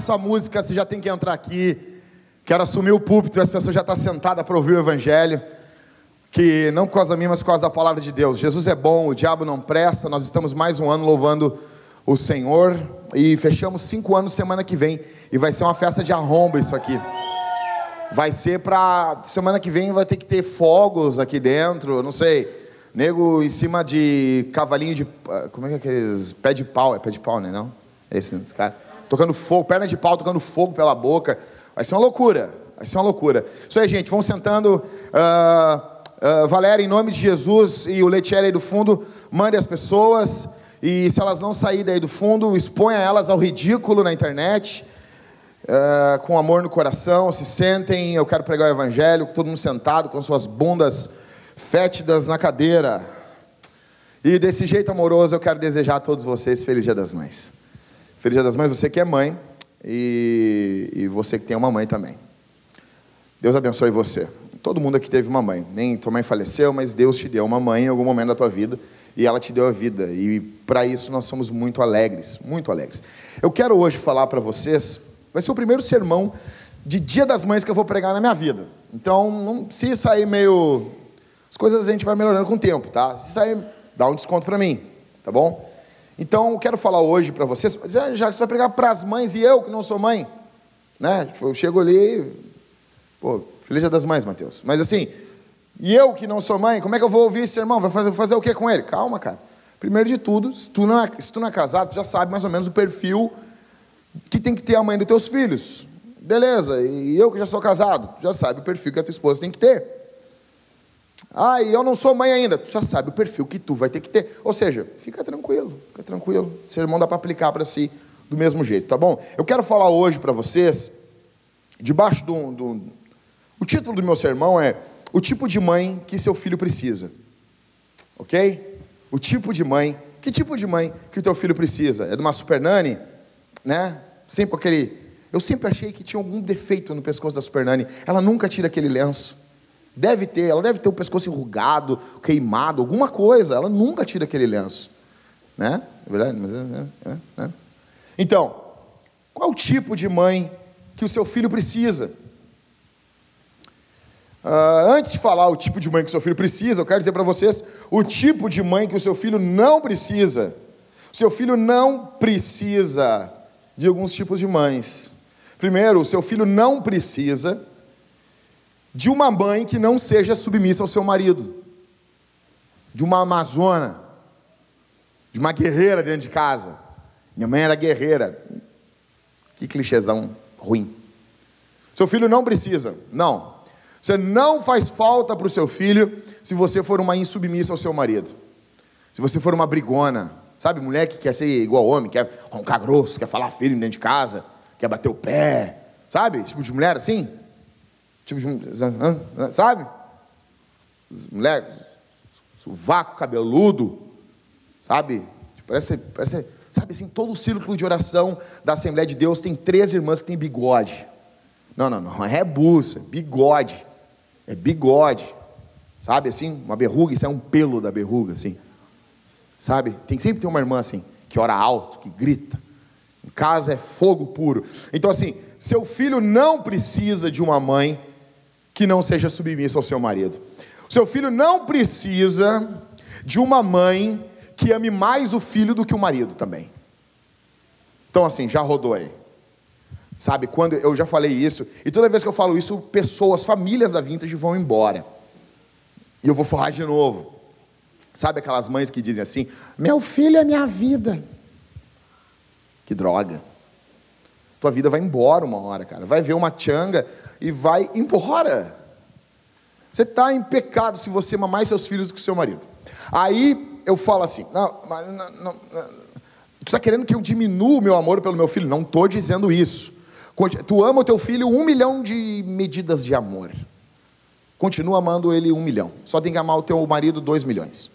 Quando começa a música, você já tem que entrar aqui. Quero assumir o púlpito as pessoas já estão sentadas para ouvir o evangelho. Que não por causa minha, mas por causa da palavra de Deus. Jesus é bom, o diabo não presta. Nós estamos mais um ano louvando o Senhor. E fechamos cinco anos semana que vem. E vai ser uma festa de arromba isso aqui. Vai ser para. Semana que vem vai ter que ter fogos aqui dentro, não sei. Nego em cima de cavalinho de. Como é que é aqueles. Pé de pau. É pé de pau, né? Não? Esse, esse cara tocando fogo, perna de pau tocando fogo pela boca. Vai ser uma loucura. Vai ser uma loucura. Isso aí, gente, vão sentando. Uh, uh, Valéria, em nome de Jesus, e o Letieri aí do fundo, mande as pessoas. E se elas não saírem daí do fundo, exponha elas ao ridículo na internet. Uh, com amor no coração, se sentem. Eu quero pregar o evangelho, todo mundo sentado, com suas bundas fétidas na cadeira. E desse jeito amoroso, eu quero desejar a todos vocês Feliz Dia das Mães. Feliz Dia das Mães, você que é mãe e, e você que tem uma mãe também. Deus abençoe você. Todo mundo aqui teve uma mãe. Nem tua mãe faleceu, mas Deus te deu uma mãe em algum momento da tua vida e ela te deu a vida. E para isso nós somos muito alegres, muito alegres. Eu quero hoje falar para vocês, vai ser o primeiro sermão de Dia das Mães que eu vou pregar na minha vida. Então, se sair meio. As coisas a gente vai melhorando com o tempo, tá? Se sair, dá um desconto para mim, tá bom? Então, eu quero falar hoje para vocês, já você vai pregar para as mães e eu que não sou mãe, né? Tipo, eu chego ali, pô, feliz dia das mães, Mateus. Mas assim, e eu que não sou mãe, como é que eu vou ouvir esse irmão? Vai fazer, fazer o que com ele? Calma, cara. Primeiro de tudo, se tu, não é, se tu não é casado, tu já sabe mais ou menos o perfil que tem que ter a mãe dos teus filhos. Beleza, e eu que já sou casado, tu já sabe o perfil que a tua esposa tem que ter. Ah, e eu não sou mãe ainda. Tu já sabe o perfil que tu vai ter que ter. Ou seja, fica tranquilo, fica tranquilo. Sermão dá para aplicar para si do mesmo jeito, tá bom? Eu quero falar hoje para vocês, debaixo do, do. O título do meu sermão é O tipo de mãe que seu filho precisa. Ok? O tipo de mãe. Que tipo de mãe que o teu filho precisa? É de uma super nani? Né? Sempre aquele. Eu sempre achei que tinha algum defeito no pescoço da super nani. Ela nunca tira aquele lenço. Deve ter, ela deve ter o pescoço enrugado, queimado, alguma coisa. Ela nunca tira aquele lenço. Né? É verdade? É, é, é. Então, qual o tipo de mãe que o seu filho precisa? Uh, antes de falar o tipo de mãe que o seu filho precisa, eu quero dizer para vocês o tipo de mãe que o seu filho não precisa. O seu filho não precisa de alguns tipos de mães. Primeiro, o seu filho não precisa de uma mãe que não seja submissa ao seu marido, de uma amazona, de uma guerreira dentro de casa. Minha mãe era guerreira. Que clichêzão ruim. Seu filho não precisa, não. Você não faz falta para o seu filho se você for uma insubmissa ao seu marido. Se você for uma brigona, sabe, mulher que quer ser igual homem, quer roncar grosso, quer falar firme dentro de casa, quer bater o pé, sabe? Esse tipo de mulher assim. Tipo de. Sabe? Moleque, sovaco cabeludo, sabe? Parece, parece, sabe assim, todo o círculo de oração da Assembleia de Deus tem três irmãs que têm bigode. Não, não, não, é buça, é bigode. É bigode. Sabe assim, uma berruga, isso é um pelo da berruga, assim. Sabe? Tem sempre tem uma irmã assim, que ora alto, que grita. Em casa é fogo puro. Então, assim, seu filho não precisa de uma mãe que não seja submissa ao seu marido. Seu filho não precisa de uma mãe que ame mais o filho do que o marido também. Então, assim, já rodou aí. Sabe, quando eu já falei isso, e toda vez que eu falo isso, pessoas, famílias da Vintage vão embora. E eu vou falar de novo. Sabe aquelas mães que dizem assim: Meu filho é minha vida. Que droga. Tua vida vai embora uma hora, cara. Vai ver uma changa e vai embora. Você está em pecado se você amar mais seus filhos do que seu marido. Aí eu falo assim: não, não, não tu está querendo que eu diminua o meu amor pelo meu filho? Não estou dizendo isso. Tu ama o teu filho um milhão de medidas de amor. Continua amando ele um milhão. Só tem que amar o teu marido dois milhões.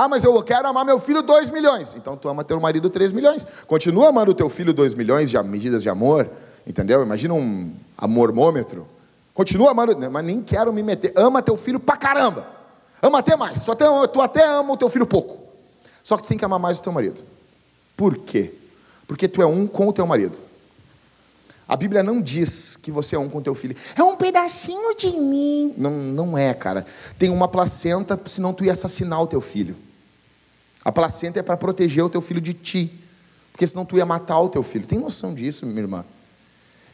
Ah, mas eu quero amar meu filho 2 milhões. Então tu ama teu marido 3 milhões. Continua amando teu filho 2 milhões de medidas de amor. Entendeu? Imagina um amormômetro. Continua amando, mas nem quero me meter. Ama teu filho pra caramba. Ama até mais. Tu até, tu até ama o teu filho pouco. Só que tu tem que amar mais o teu marido. Por quê? Porque tu é um com o teu marido. A Bíblia não diz que você é um com teu filho. É um pedacinho de mim. Não, não é, cara. Tem uma placenta, senão tu ia assassinar o teu filho. A placenta é para proteger o teu filho de ti. Porque senão tu ia matar o teu filho. Tem noção disso, minha irmã?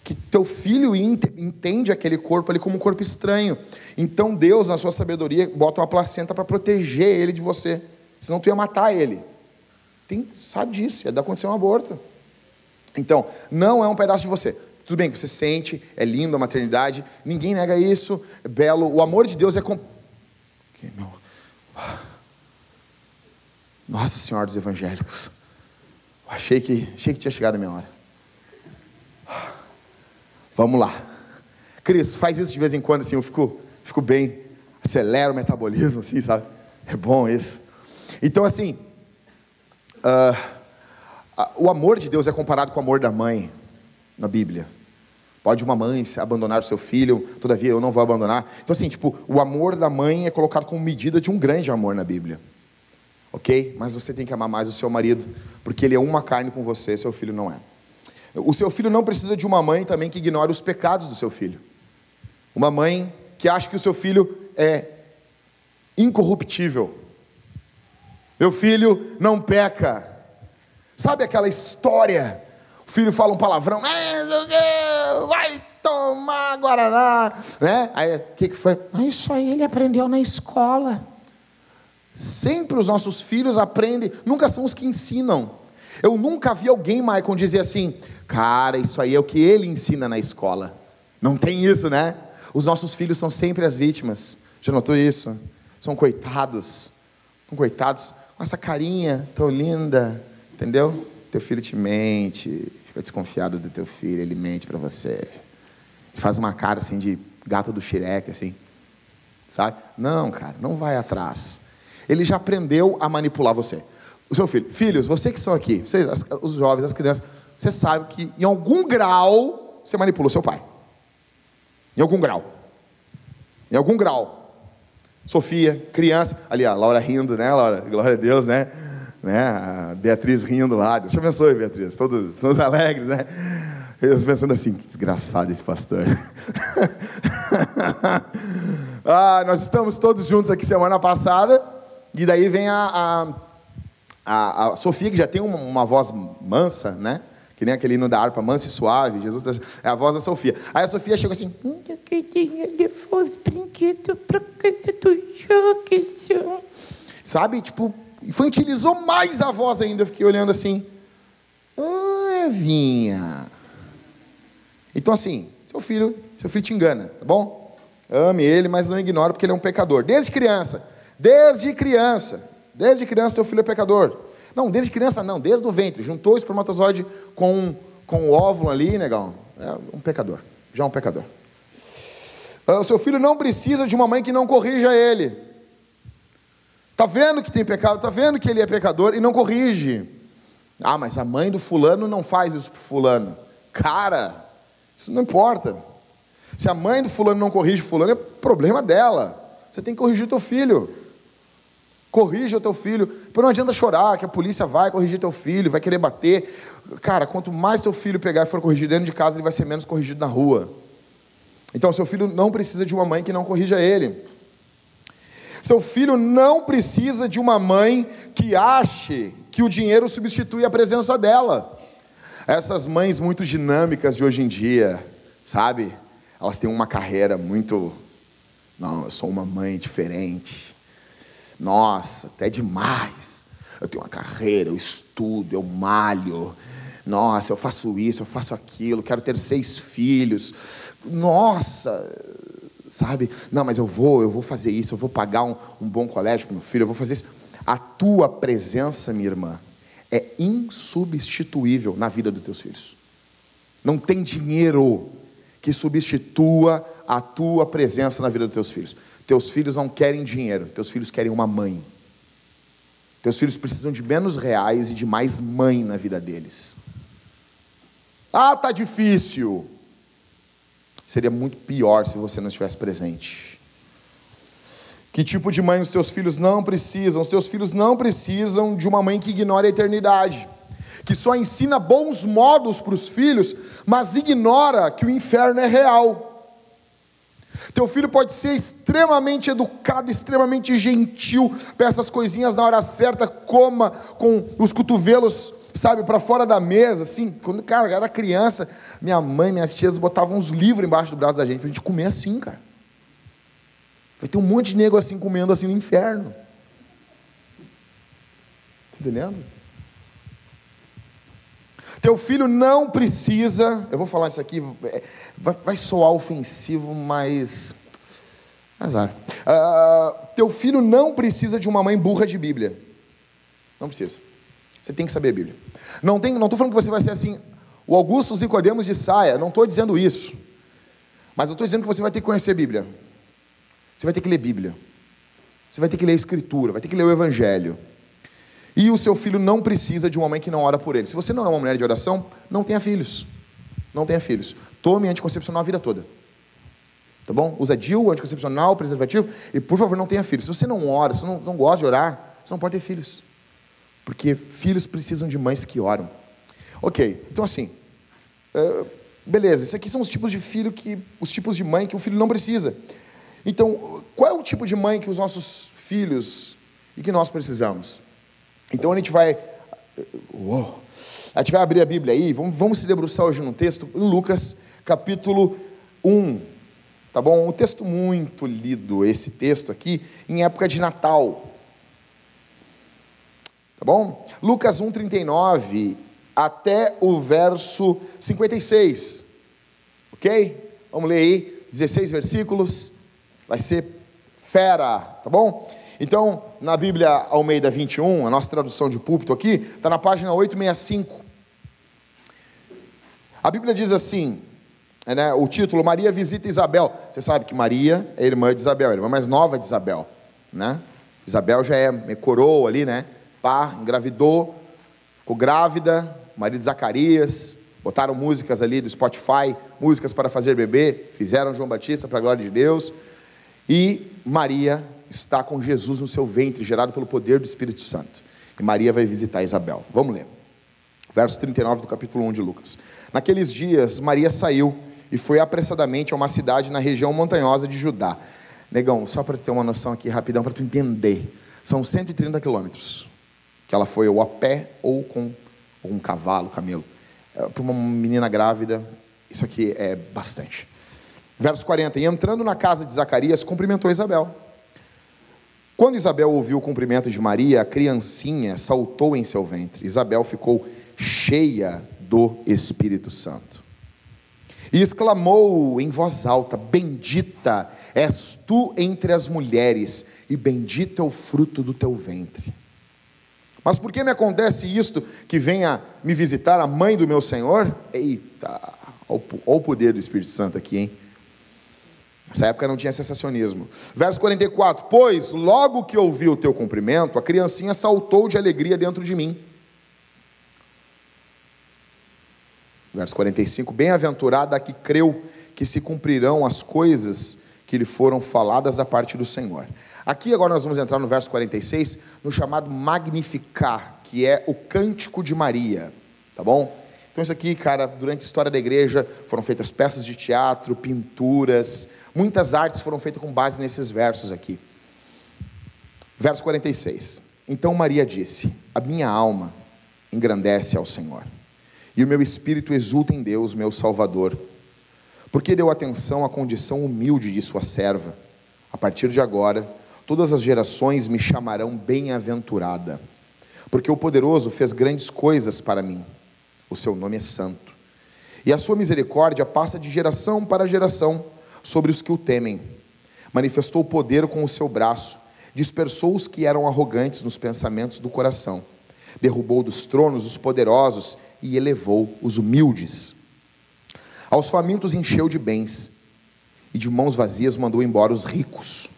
Que teu filho entende aquele corpo ali como um corpo estranho. Então Deus, na sua sabedoria, bota uma placenta para proteger ele de você. Senão tu ia matar ele. Tem, sabe disso, ia acontecer um aborto. Então, não é um pedaço de você. Tudo bem que você sente, é lindo a maternidade, ninguém nega isso, é belo. O amor de Deus é com. Nossa Senhora dos Evangélicos. Achei que, achei que tinha chegado a minha hora. Vamos lá. Cris, faz isso de vez em quando, assim, eu fico, fico bem, acelera o metabolismo, assim, sabe? É bom isso. Então, assim, uh, o amor de Deus é comparado com o amor da mãe na Bíblia. Pode uma mãe abandonar o seu filho, todavia eu não vou abandonar. Então, assim, tipo, o amor da mãe é colocado como medida de um grande amor na Bíblia. Ok? Mas você tem que amar mais o seu marido, porque ele é uma carne com você, seu filho não é. O seu filho não precisa de uma mãe também que ignore os pecados do seu filho. Uma mãe que acha que o seu filho é incorruptível. Meu filho não peca. Sabe aquela história? O filho fala um palavrão, vai tomar Guaraná, né? Aí o que, que foi? Ah, isso aí ele aprendeu na escola. Sempre os nossos filhos aprendem, nunca são os que ensinam. Eu nunca vi alguém, Maicon, dizer assim, cara, isso aí é o que ele ensina na escola. Não tem isso, né? Os nossos filhos são sempre as vítimas. Já notou isso? São coitados. São coitados. Essa carinha tão linda, Entendeu? Teu filho te mente, fica desconfiado do teu filho, ele mente para você. Ele faz uma cara assim de gato do xireque, assim. Sabe? Não, cara, não vai atrás. Ele já aprendeu a manipular você. O seu filho, filhos, vocês que são aqui, vocês, os jovens, as crianças, você sabe que em algum grau você manipula o seu pai. Em algum grau. Em algum grau. Sofia, criança, ali a Laura rindo, né, Laura? Glória a Deus, né? né? A Beatriz rindo lá. Deus te abençoe, Beatriz. Todos somos alegres, né? Eles pensando assim, que desgraçado esse pastor. ah, nós estamos todos juntos aqui semana passada. E daí vem a, a, a, a Sofia, que já tem uma, uma, voz mansa, né? Que nem aquele hino da harpa, mansa e suave. Jesus tá, é a voz da Sofia. Aí a Sofia chega assim. Sabe? Tipo, infantilizou mais a voz ainda. Eu fiquei olhando assim. Ah, Evinha. Então, assim, seu filho, seu filho te engana, tá bom? Ame ele, mas não ignore porque ele é um pecador. Desde criança. Desde criança. Desde criança, seu filho é pecador. Não, desde criança não, desde o ventre. Juntou o espermatozoide com, com o óvulo ali, negão. É um pecador. Já é um pecador. Ah, o seu filho não precisa de uma mãe que não corrija ele. Está vendo que tem pecado, está vendo que ele é pecador e não corrige. Ah, mas a mãe do fulano não faz isso para fulano. Cara, isso não importa. Se a mãe do fulano não corrige fulano, é problema dela. Você tem que corrigir o teu filho. Corrija o teu filho. Não adianta chorar que a polícia vai corrigir teu filho, vai querer bater. Cara, quanto mais teu filho pegar e for corrigido dentro de casa, ele vai ser menos corrigido na rua. Então, seu filho não precisa de uma mãe que não corrija ele. Seu filho não precisa de uma mãe que ache que o dinheiro substitui a presença dela. Essas mães muito dinâmicas de hoje em dia, sabe? Elas têm uma carreira muito. Não, eu sou uma mãe diferente. Nossa, até demais. Eu tenho uma carreira, eu estudo, eu malho. Nossa, eu faço isso, eu faço aquilo, quero ter seis filhos. Nossa, sabe? Não, mas eu vou, eu vou fazer isso, eu vou pagar um, um bom colégio para meu filho, eu vou fazer isso. A tua presença, minha irmã, é insubstituível na vida dos teus filhos. Não tem dinheiro que substitua a tua presença na vida dos teus filhos. Teus filhos não querem dinheiro, teus filhos querem uma mãe. Teus filhos precisam de menos reais e de mais mãe na vida deles. Ah, tá difícil. Seria muito pior se você não estivesse presente. Que tipo de mãe os teus filhos não precisam? Os teus filhos não precisam de uma mãe que ignore a eternidade. que só ensina bons modos para os filhos, mas ignora que o inferno é real. Teu filho pode ser extremamente educado, extremamente gentil, peça as coisinhas na hora certa, coma com os cotovelos, sabe, para fora da mesa, assim. Quando, cara, eu era criança, minha mãe, minhas tias botavam uns livros embaixo do braço da gente, para a gente comer assim, cara. Vai ter um monte de nego assim comendo assim no inferno. Tá entendendo? Teu filho não precisa, eu vou falar isso aqui, é, vai, soar ofensivo, mas. Azar. Uh, teu filho não precisa de uma mãe burra de Bíblia. Não precisa. Você tem que saber a Bíblia. Não estou não falando que você vai ser assim, o Augusto Nicodemos de saia, não estou dizendo isso. Mas eu estou dizendo que você vai ter que conhecer a Bíblia. Você vai ter que ler Bíblia. Você vai ter que ler a Escritura, vai ter que ler o Evangelho. E o seu filho não precisa de uma mãe que não ora por ele. Se você não é uma mulher de oração, não tenha filhos. Não tenha filhos. Tome anticoncepcional a vida toda. Tá bom? Usa DIU, anticoncepcional, preservativo. E por favor, não tenha filhos. Se você não ora, se você não, não gosta de orar, você não pode ter filhos. Porque filhos precisam de mães que oram. Ok, então assim. Uh, beleza, isso aqui são os tipos de filho que. os tipos de mãe que o filho não precisa. Então, qual é o tipo de mãe que os nossos filhos e que nós precisamos? Então a gente vai. Uou, a gente vai abrir a Bíblia aí, vamos, vamos se debruçar hoje no texto, Lucas capítulo 1. Tá bom? Um texto muito lido, esse texto aqui, em época de Natal. Tá bom? Lucas 1, 39 até o verso 56. Ok? Vamos ler aí, 16 versículos. Vai ser fera, tá bom? Então, na Bíblia Almeida 21, a nossa tradução de púlpito aqui, está na página 865. A Bíblia diz assim, né, o título, Maria visita Isabel. Você sabe que Maria é irmã de Isabel, a irmã mais nova de Isabel. Né? Isabel já é coroa ali, né? Pá, engravidou, ficou grávida, marido de Zacarias, botaram músicas ali do Spotify, músicas para fazer bebê, fizeram João Batista para a glória de Deus. E Maria está com Jesus no seu ventre, gerado pelo poder do Espírito Santo. E Maria vai visitar Isabel. Vamos ler. Verso 39 do capítulo 1 de Lucas. Naqueles dias, Maria saiu e foi apressadamente a uma cidade na região montanhosa de Judá. Negão, só para ter uma noção aqui rapidão, para tu entender. São 130 quilômetros. Que ela foi ou a pé ou com um cavalo, camelo. É, para uma menina grávida, isso aqui é bastante. Verso 40. E entrando na casa de Zacarias, cumprimentou Isabel. Quando Isabel ouviu o cumprimento de Maria, a criancinha saltou em seu ventre. Isabel ficou cheia do Espírito Santo. E exclamou em voz alta: Bendita és tu entre as mulheres, e bendito é o fruto do teu ventre. Mas por que me acontece isto que venha me visitar a mãe do meu Senhor? Eita, olha o poder do Espírito Santo aqui, hein? Nessa época não tinha sensacionismo. Verso 44: Pois logo que ouvi o teu cumprimento, a criancinha saltou de alegria dentro de mim. Verso 45: Bem-aventurada a que creu que se cumprirão as coisas que lhe foram faladas da parte do Senhor. Aqui agora nós vamos entrar no verso 46, no chamado Magnificar, que é o cântico de Maria, tá bom? Então, isso aqui, cara, durante a história da igreja foram feitas peças de teatro, pinturas, muitas artes foram feitas com base nesses versos aqui. Verso 46. Então Maria disse: A minha alma engrandece ao Senhor, e o meu espírito exulta em Deus, meu Salvador, porque deu atenção à condição humilde de sua serva. A partir de agora, todas as gerações me chamarão bem-aventurada, porque o poderoso fez grandes coisas para mim o seu nome é santo. E a sua misericórdia passa de geração para geração sobre os que o temem. Manifestou o poder com o seu braço, dispersou os que eram arrogantes nos pensamentos do coração, derrubou dos tronos os poderosos e elevou os humildes. Aos famintos encheu de bens, e de mãos vazias mandou embora os ricos.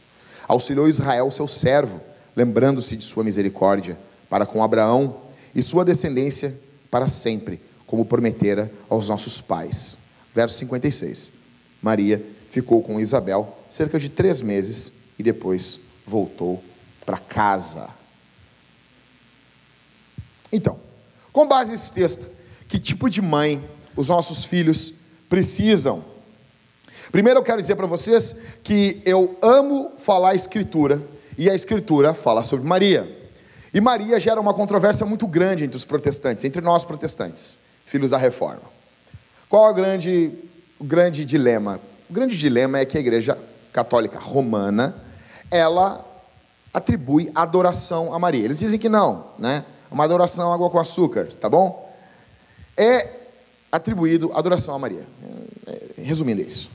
Auxiliou Israel, seu servo, lembrando-se de sua misericórdia, para com Abraão e sua descendência para sempre, como prometera aos nossos pais. Verso 56. Maria ficou com Isabel cerca de três meses e depois voltou para casa. Então, Com base nesse texto, que tipo de mãe os nossos filhos precisam? Primeiro eu quero dizer para vocês que eu amo falar a Escritura e a Escritura fala sobre Maria. E Maria gera uma controvérsia muito grande entre os protestantes, entre nós protestantes, filhos da reforma. Qual é o grande, o grande dilema? O grande dilema é que a Igreja Católica Romana ela atribui adoração a Maria. Eles dizem que não, né? Uma adoração água com açúcar, tá bom? É atribuído adoração a Maria. É, resumindo isso.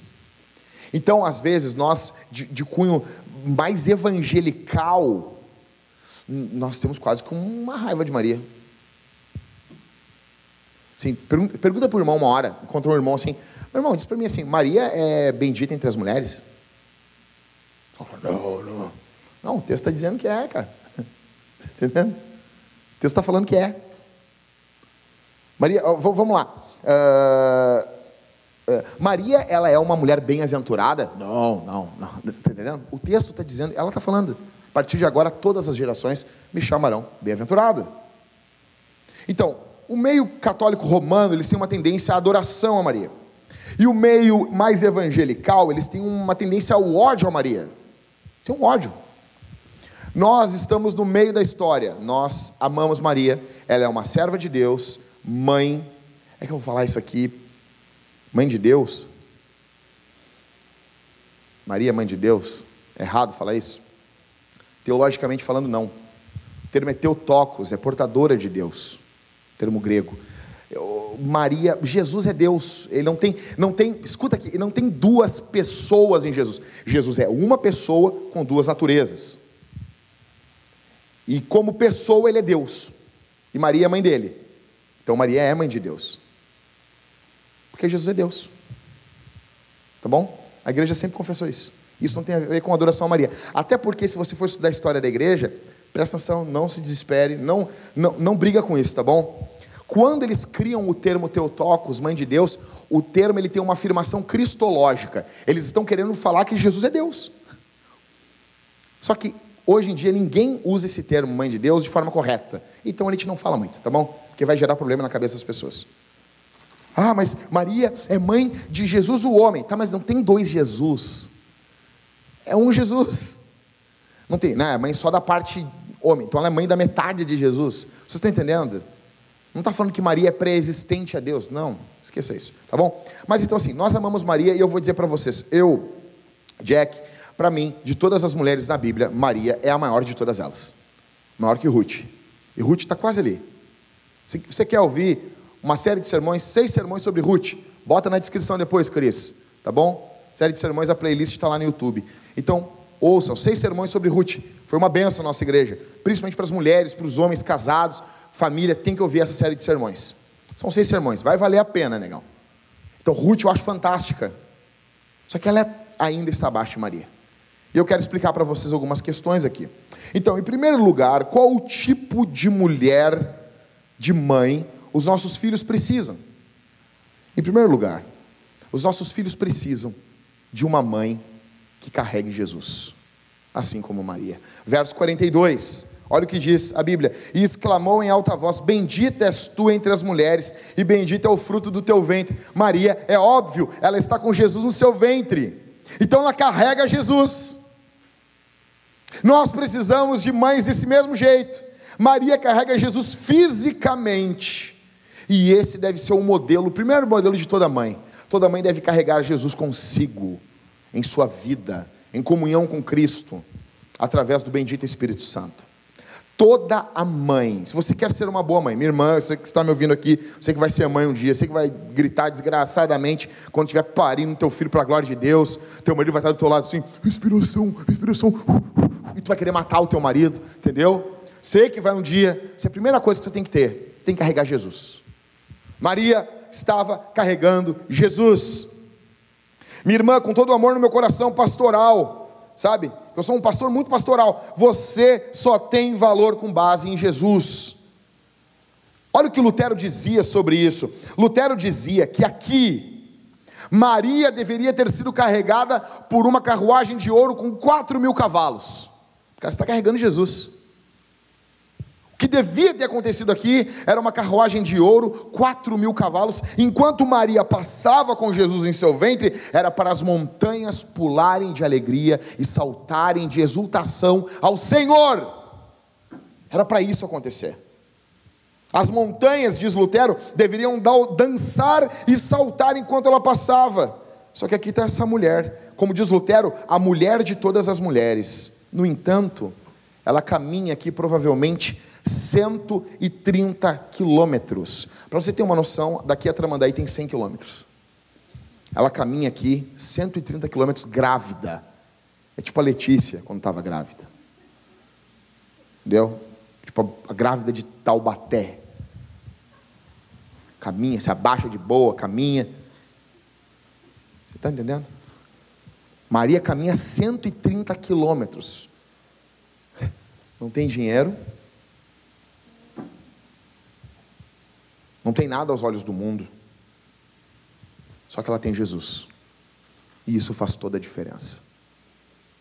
Então, às vezes, nós, de, de cunho mais evangelical, nós temos quase como uma raiva de Maria. Sim, pergunta, para o irmão uma hora, encontrou um irmão assim, meu irmão, diz para mim assim, Maria é bendita entre as mulheres? Não, não. Não, o texto está dizendo que é, cara. Entendendo? O texto está falando que é. Maria, vamos lá. Uh, uh, Maria, ela é uma mulher bem-aventurada? Não, não, não. Está entendendo? O texto está dizendo, ela está falando. A partir de agora, todas as gerações me chamarão bem-aventurada. Então, o meio católico romano, eles têm uma tendência à adoração a Maria. E o meio mais evangelical, eles têm uma tendência ao ódio a Maria. Tem um ódio. Nós estamos no meio da história. Nós amamos Maria. Ela é uma serva de Deus, mãe. É que eu vou falar isso aqui. Mãe de Deus. Maria, mãe de Deus. É errado falar isso? Teologicamente falando, não. O termo é teotocos, é portadora de Deus. Termo grego. Maria, Jesus é Deus. Ele não tem, não tem, escuta aqui, não tem duas pessoas em Jesus. Jesus é uma pessoa com duas naturezas. E como pessoa ele é Deus. E Maria é mãe dele. Então Maria é mãe de Deus. Porque Jesus é Deus. Tá bom? A igreja sempre confessou isso. Isso não tem a ver com adoração a Maria. Até porque, se você for estudar a história da igreja, presta atenção, não se desespere, não, não, não briga com isso, tá bom? Quando eles criam o termo Teotocos, mãe de Deus, o termo ele tem uma afirmação cristológica. Eles estão querendo falar que Jesus é Deus. Só que hoje em dia ninguém usa esse termo mãe de Deus de forma correta. Então a gente não fala muito, tá bom? Porque vai gerar problema na cabeça das pessoas. Ah, mas Maria é mãe de Jesus o homem. Tá, mas não tem dois Jesus. É um Jesus. Não tem, não, é mãe só da parte homem. Então ela é mãe da metade de Jesus. Vocês estão entendendo? Não está falando que Maria é pré-existente a Deus, não, esqueça isso, tá bom? Mas então assim, nós amamos Maria e eu vou dizer para vocês, eu, Jack, para mim, de todas as mulheres na Bíblia, Maria é a maior de todas elas, maior que Ruth. E Ruth está quase ali. Se você quer ouvir uma série de sermões, seis sermões sobre Ruth, bota na descrição depois, Cris, tá bom? Série de sermões, a playlist está lá no YouTube. Então, ouçam, seis sermões sobre Ruth. Foi uma benção na nossa igreja, principalmente para as mulheres, para os homens casados, família tem que ouvir essa série de sermões. São seis sermões, vai valer a pena, negão. Então, Ruth eu acho fantástica. Só que ela é, ainda está abaixo de Maria. E eu quero explicar para vocês algumas questões aqui. Então, em primeiro lugar, qual o tipo de mulher, de mãe, os nossos filhos precisam? Em primeiro lugar, os nossos filhos precisam de uma mãe que carregue Jesus, assim como Maria. Verso 42. Olha o que diz a Bíblia: E exclamou em alta voz: Bendita és tu entre as mulheres, e bendito é o fruto do teu ventre. Maria, é óbvio, ela está com Jesus no seu ventre, então ela carrega Jesus. Nós precisamos de mães desse mesmo jeito. Maria carrega Jesus fisicamente, e esse deve ser o modelo, o primeiro modelo de toda mãe. Toda mãe deve carregar Jesus consigo, em sua vida, em comunhão com Cristo, através do bendito Espírito Santo toda a mãe. Se você quer ser uma boa mãe, minha irmã, você que está me ouvindo aqui, você que vai ser mãe um dia, você que vai gritar desgraçadamente quando estiver parindo teu filho para a glória de Deus, teu marido vai estar do teu lado assim, respiração, respiração, e tu vai querer matar o teu marido, entendeu? Sei que vai um dia, essa é a primeira coisa que você tem que ter, você tem que carregar Jesus. Maria estava carregando Jesus. Minha irmã, com todo o amor no meu coração pastoral, sabe? eu sou um pastor muito pastoral. Você só tem valor com base em Jesus. Olha o que Lutero dizia sobre isso. Lutero dizia que aqui, Maria deveria ter sido carregada por uma carruagem de ouro com quatro mil cavalos. O cara está carregando Jesus. Que devia ter acontecido aqui era uma carruagem de ouro, quatro mil cavalos. Enquanto Maria passava com Jesus em seu ventre, era para as montanhas pularem de alegria e saltarem de exultação ao Senhor. Era para isso acontecer. As montanhas, diz Lutero, deveriam dançar e saltar enquanto ela passava. Só que aqui está essa mulher, como diz Lutero, a mulher de todas as mulheres. No entanto, ela caminha aqui provavelmente 130 quilômetros. Para você ter uma noção, daqui a Tramandaí tem 100 quilômetros. Ela caminha aqui 130 quilômetros grávida. É tipo a Letícia quando estava grávida. Entendeu? Tipo a, grávida de Taubaté. Caminha, se abaixa de boa, caminha. Você está entendendo? Maria caminha 130 quilômetros. Não tem dinheiro, Não tem nada aos olhos do mundo. Só que ela tem Jesus. E isso faz toda a diferença.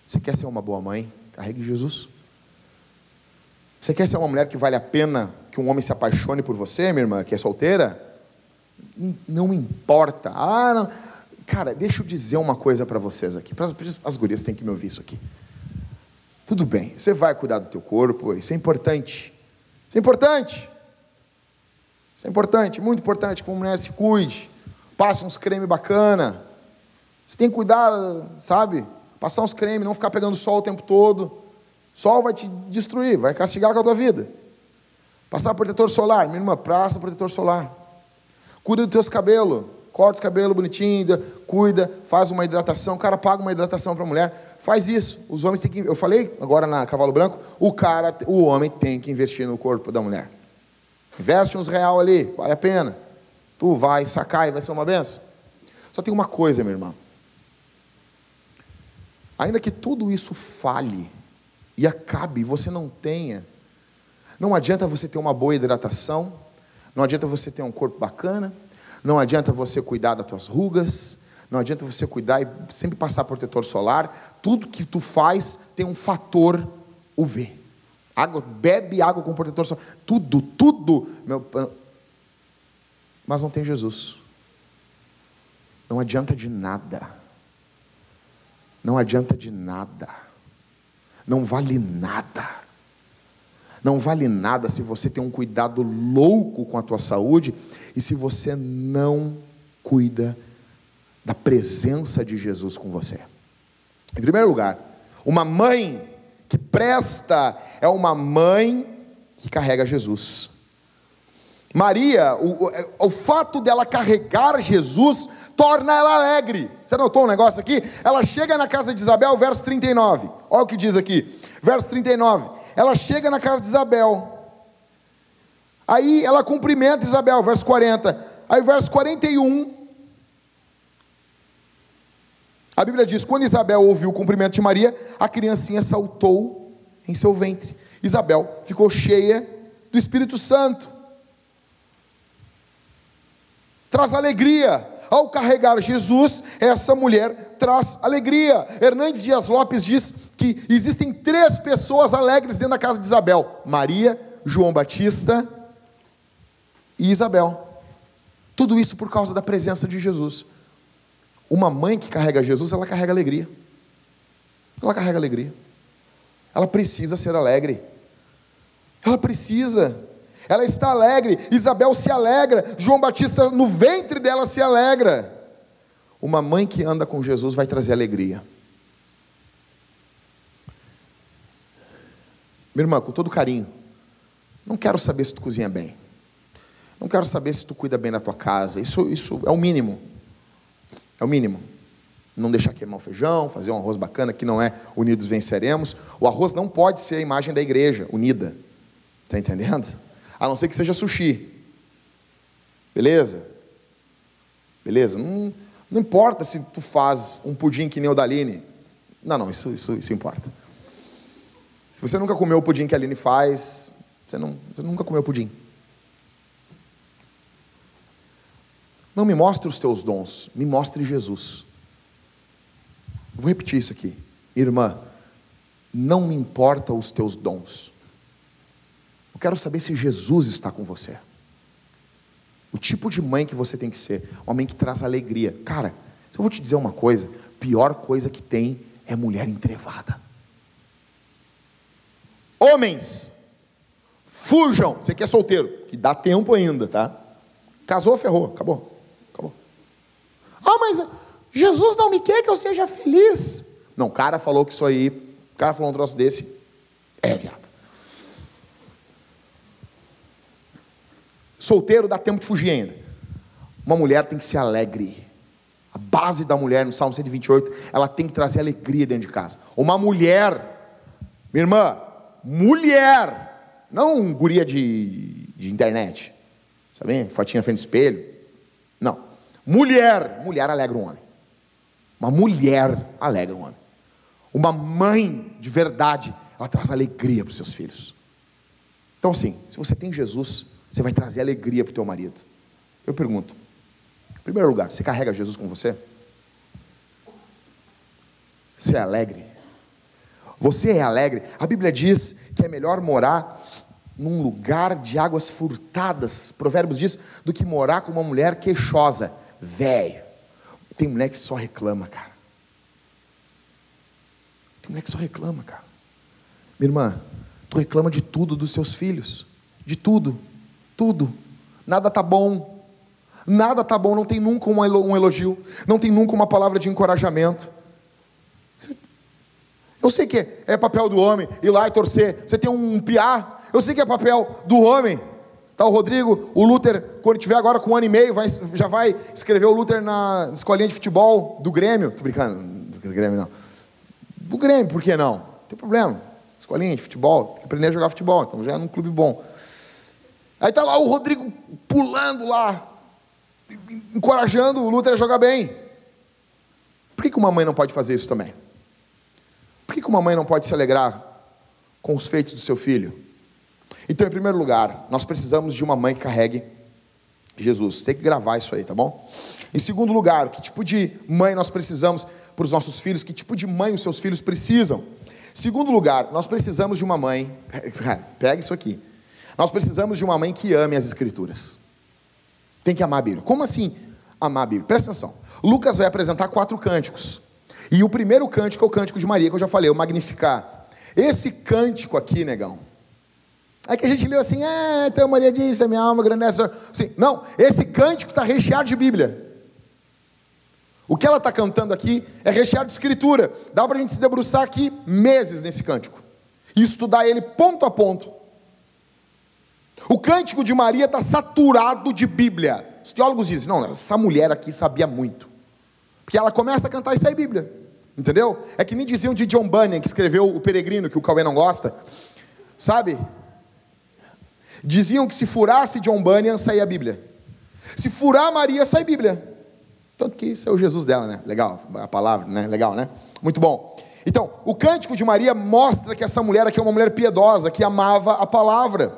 Você quer ser uma boa mãe? Carregue Jesus. Você quer ser uma mulher que vale a pena que um homem se apaixone por você, minha irmã, que é solteira? Não importa. Ah, não. Cara, deixa eu dizer uma coisa para vocês aqui. As, as gurias têm que me ouvir isso aqui. Tudo bem, você vai cuidar do teu corpo, isso é importante. Isso é importante. Isso é importante, muito importante que uma mulher se cuide. Passe uns creme bacana. Você tem que cuidar, sabe? Passar uns creme, não ficar pegando sol o tempo todo. Sol vai te destruir, vai castigar com a tua vida. Passar protetor solar, irmã, passa protetor solar. Cuida dos teus cabelos, corta os cabelos bonitinho, cuida, faz uma hidratação. O cara paga uma hidratação para a mulher, faz isso. Os homens têm que, eu falei agora na Cavalo Branco, o cara, o homem tem que investir no corpo da mulher. Investe uns real ali, vale a pena. Tu vai sacar e vai ser uma benção. Só tem uma coisa, meu irmão. Ainda que tudo isso fale e acabe, você não tenha, não adianta você ter uma boa hidratação, não adianta você ter um corpo bacana, não adianta você cuidar das tuas rugas, não adianta você cuidar e sempre passar protetor solar. Tudo que tu faz tem um fator UV. Água, bebe água com protetor. Tudo, tudo. Meu, mas não tem Jesus. Não adianta de nada. Não adianta de nada. Não vale nada. Não vale nada se você tem um cuidado louco com a tua saúde e se você não cuida da presença de Jesus com você. Em primeiro lugar, uma mãe que presta é uma mãe que carrega Jesus. Maria, o, o, o, fato dela carregar Jesus torna ela alegre. Você notou um negócio aqui? Ela chega na casa de Isabel, verso 39. Olha o que diz aqui, verso 39. Ela chega na casa de Isabel. Aí ela cumprimenta Isabel, verso 40. Aí, verso 41. A Bíblia diz: quando Isabel ouviu o cumprimento de Maria, a criancinha saltou em seu ventre. Isabel ficou cheia do Espírito Santo. Traz alegria. Ao carregar Jesus, essa mulher traz alegria. Hernandes Dias Lopes diz que existem três pessoas alegres dentro da casa de Isabel: Maria, João Batista e Isabel. Tudo isso por causa da presença de Jesus. Uma mãe que carrega Jesus, ela carrega alegria. Ela carrega alegria. Ela precisa ser alegre. Ela precisa. Ela está alegre. Isabel se alegra. João Batista, no ventre dela, se alegra. Uma mãe que anda com Jesus vai trazer alegria. Minha irmã, com todo carinho, não quero saber se tu cozinha bem. Não quero saber se tu cuida bem da tua casa. Isso, isso é o mínimo. É o mínimo. Não deixar queimar o feijão, fazer um arroz bacana que não é unidos venceremos. O arroz não pode ser a imagem da igreja unida. Está entendendo? A não ser que seja sushi. Beleza? Beleza? Não, não importa se tu faz um pudim que nem o da Aline. Não, não, isso, isso, isso importa. Se você nunca comeu o pudim que a Aline faz, você, não, você nunca comeu pudim. Não me mostre os teus dons, me mostre Jesus. Vou repetir isso aqui. Irmã, não me importa os teus dons. Eu quero saber se Jesus está com você. O tipo de mãe que você tem que ser, uma mãe que traz alegria. Cara, eu vou te dizer uma coisa: pior coisa que tem é mulher entrevada. Homens, fujam. Você que é solteiro, que dá tempo ainda, tá? Casou, ferrou. Acabou. Ah, mas Jesus não me quer que eu seja feliz. Não, o cara falou que isso aí, o cara falou um troço desse, é viado. Solteiro dá tempo de fugir ainda. Uma mulher tem que ser alegre. A base da mulher, no Salmo 128, ela tem que trazer alegria dentro de casa. Uma mulher, minha irmã, mulher, não guria de, de internet, sabe? Fotinha na frente do espelho. Não. Mulher, mulher alegra um homem. Uma mulher alegra um homem. Uma mãe de verdade, ela traz alegria para os seus filhos. Então, assim, se você tem Jesus, você vai trazer alegria para o teu marido. Eu pergunto, em primeiro lugar, você carrega Jesus com você? Você é alegre? Você é alegre? A Bíblia diz que é melhor morar num lugar de águas furtadas, Provérbios diz, do que morar com uma mulher queixosa, velho. Tem mulher que só reclama, cara. Tem mulher que só reclama, cara. Minha irmã, tu reclama de tudo dos seus filhos, de tudo, tudo. Nada tá bom. Nada tá bom, não tem nunca um elogio, não tem nunca uma palavra de encorajamento. Eu sei que é papel do homem ir lá e torcer. Você tem um piá, eu sei que é papel do homem. Tá o Rodrigo, o Luther, quando tiver agora com um ano e meio, vai, já vai escrever o Luther na escolinha de futebol do Grêmio. Tô brincando, do Grêmio não. Do Grêmio, por que não? Não tem problema. Escolinha de futebol, tem que aprender a jogar futebol, então já é num clube bom. Aí tá lá o Rodrigo pulando lá, encorajando o Luther a jogar bem. Por que, que uma mãe não pode fazer isso também? Por que, que uma mãe não pode se alegrar com os feitos do seu filho? Então, em primeiro lugar, nós precisamos de uma mãe que carregue Jesus. Tem que gravar isso aí, tá bom? Em segundo lugar, que tipo de mãe nós precisamos para os nossos filhos? Que tipo de mãe os seus filhos precisam? Segundo lugar, nós precisamos de uma mãe. Cara, pega isso aqui. Nós precisamos de uma mãe que ame as Escrituras. Tem que amar a Bíblia. Como assim amar a Bíblia? Presta atenção. Lucas vai apresentar quatro cânticos. E o primeiro cântico é o cântico de Maria, que eu já falei, o Magnificar. Esse cântico aqui, negão, Aí que a gente leu assim, ah, então Maria disse, a minha alma grandece. Sim, não, esse cântico está recheado de Bíblia. O que ela está cantando aqui é recheado de escritura. Dá para a gente se debruçar aqui meses nesse cântico. E estudar ele ponto a ponto. O cântico de Maria está saturado de Bíblia. Os teólogos dizem, não, essa mulher aqui sabia muito. Porque ela começa a cantar e sai Bíblia. Entendeu? É que nem diziam de John Bunyan, que escreveu O Peregrino, que o Cauê não gosta. Sabe? Diziam que se furasse John Bunyan, saía a Bíblia. Se furar Maria, sai Bíblia. Tanto que isso é o Jesus dela, né? Legal, a palavra, né? Legal, né? Muito bom. Então, o cântico de Maria mostra que essa mulher aqui é uma mulher piedosa, que amava a palavra.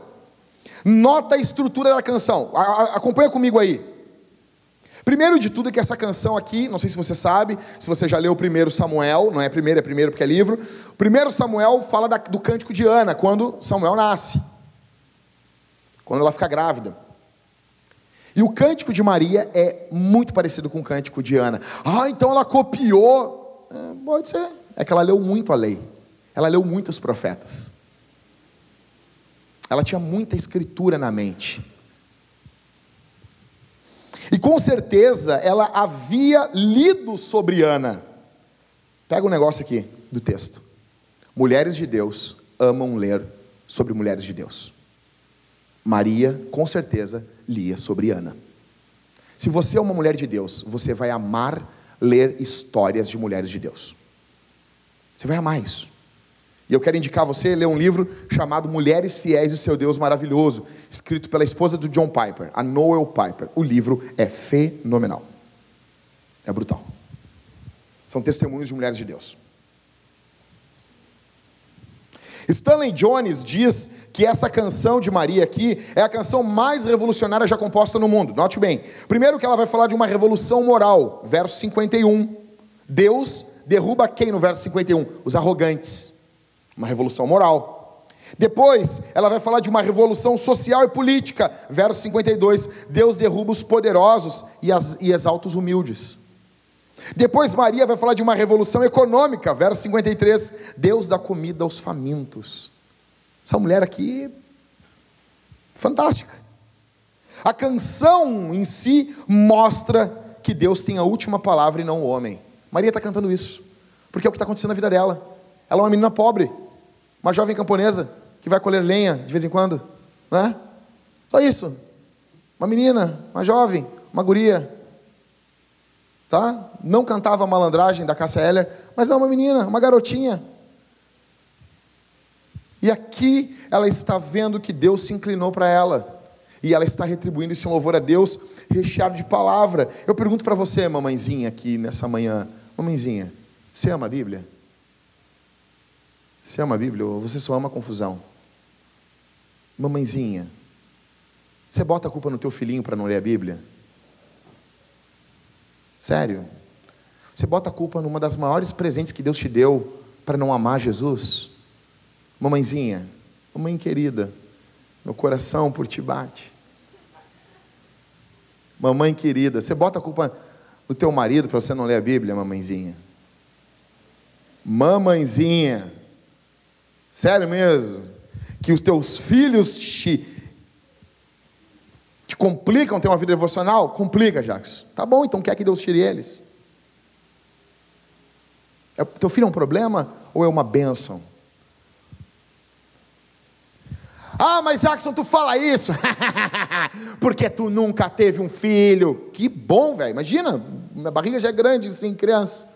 Nota a estrutura da canção. A, a, acompanha comigo aí. Primeiro de tudo é que essa canção aqui, não sei se você sabe, se você já leu o primeiro Samuel, não é primeiro, é primeiro porque é livro. O primeiro Samuel fala da, do cântico de Ana, quando Samuel nasce quando ela fica grávida. E o cântico de Maria é muito parecido com o cântico de Ana. Ah, então ela copiou. É, pode ser. É que ela leu muito a lei. Ela leu muitos profetas. Ela tinha muita escritura na mente. E com certeza ela havia lido sobre Ana. Pega um negócio aqui do texto. Mulheres de Deus amam ler sobre mulheres de Deus. Maria, com certeza, lia sobre Ana. Se você é uma mulher de Deus, você vai amar ler histórias de mulheres de Deus. Você vai amar isso. E eu quero indicar você ler um livro chamado Mulheres Fiéis e Seu Deus Maravilhoso, escrito pela esposa do John Piper, a Noel Piper. O livro é fenomenal. É brutal. São testemunhos de mulheres de Deus. Stanley Jones diz que essa canção de Maria aqui é a canção mais revolucionária já composta no mundo. Note bem. Primeiro que ela vai falar de uma revolução moral, verso 51. Deus derruba quem no verso 51? Os arrogantes. Uma revolução moral. Depois, ela vai falar de uma revolução social e política. Verso 52: Deus derruba os poderosos e, as, e exalta os humildes. Depois, Maria vai falar de uma revolução econômica. Verso 53: Deus dá comida aos famintos. Essa mulher aqui, fantástica. A canção em si mostra que Deus tem a última palavra e não o homem. Maria está cantando isso, porque é o que está acontecendo na vida dela. Ela é uma menina pobre, uma jovem camponesa, que vai colher lenha de vez em quando, né? Só isso. Uma menina, uma jovem, uma guria, tá? Não cantava a malandragem da Cássia Heller, mas é uma menina, uma garotinha. E aqui ela está vendo que Deus se inclinou para ela. E ela está retribuindo esse louvor a Deus, recheado de palavra. Eu pergunto para você, mamãezinha, aqui nessa manhã: Mamãezinha, você ama a Bíblia? Você ama a Bíblia ou você só ama a confusão? Mamãezinha, você bota a culpa no teu filhinho para não ler a Bíblia? Sério? Você bota a culpa numa das maiores presentes que Deus te deu para não amar Jesus? Mamãezinha, mamãe querida, meu coração por ti bate. Mamãe querida, você bota a culpa no teu marido para você não ler a Bíblia, mamãezinha? Mamãezinha, sério mesmo? Que os teus filhos te, te complicam ter uma vida devocional? Complica, Jacques. Tá bom, então quer que Deus tire eles? É, teu filho é um problema ou é uma bênção? Ah, mas Jackson, tu fala isso porque tu nunca teve um filho. Que bom, velho. Imagina, minha barriga já é grande assim, criança.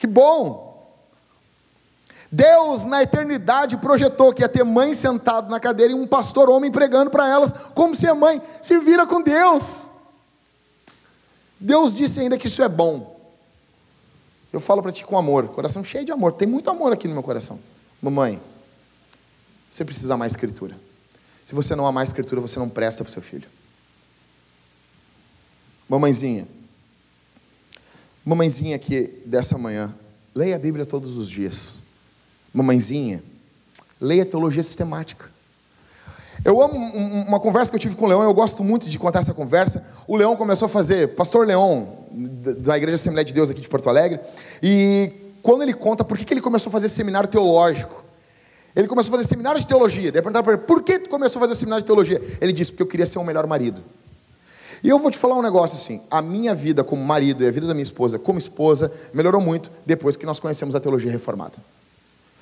Que bom. Deus, na eternidade, projetou que ia ter mãe sentado na cadeira e um pastor homem pregando para elas, como se a mãe se vira com Deus. Deus disse ainda que isso é bom. Eu falo para ti com amor, coração cheio de amor. Tem muito amor aqui no meu coração. Mamãe, você precisa amar a Escritura. Se você não amar a Escritura, você não presta para o seu filho. Mamãezinha, mamãezinha aqui dessa manhã, leia a Bíblia todos os dias. Mamãezinha, leia teologia sistemática. Eu amo uma conversa que eu tive com o Leão, eu gosto muito de contar essa conversa. O Leão começou a fazer, pastor Leão, da Igreja Assembleia de Deus aqui de Porto Alegre, e quando ele conta por que ele começou a fazer seminário teológico, ele começou a fazer seminário de teologia. Daí perguntaram para ele, por que tu começou a fazer seminário de teologia? Ele disse, porque eu queria ser um melhor marido. E eu vou te falar um negócio assim: a minha vida como marido e a vida da minha esposa como esposa melhorou muito depois que nós conhecemos a teologia reformada.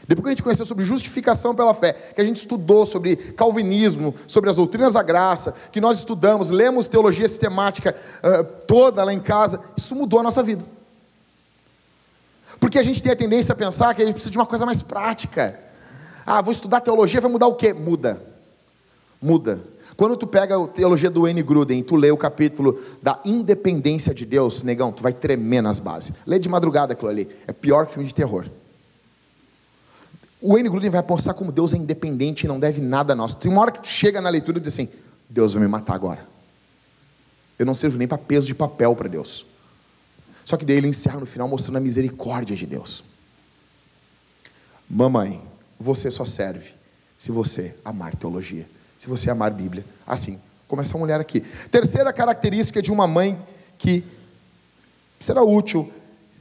Depois que a gente conheceu sobre justificação pela fé, que a gente estudou sobre calvinismo, sobre as doutrinas da graça, que nós estudamos, lemos teologia sistemática uh, toda lá em casa, isso mudou a nossa vida. Porque a gente tem a tendência a pensar que a gente precisa de uma coisa mais prática. Ah, vou estudar teologia, vai mudar o quê? Muda. Muda. Quando tu pega a teologia do N. Gruden tu lê o capítulo da independência de Deus, negão, tu vai tremer nas bases. Lê de madrugada aquilo ali. É pior que filme de terror. O N. Gruden vai apostar como Deus é independente e não deve nada a nós. Tem uma hora que tu chega na leitura e diz assim: Deus vai me matar agora. Eu não sirvo nem para peso de papel para Deus. Só que daí ele encerra no final mostrando a misericórdia de Deus. Mamãe, você só serve se você amar teologia, se você amar Bíblia. Assim, como essa mulher aqui. Terceira característica de uma mãe que será útil,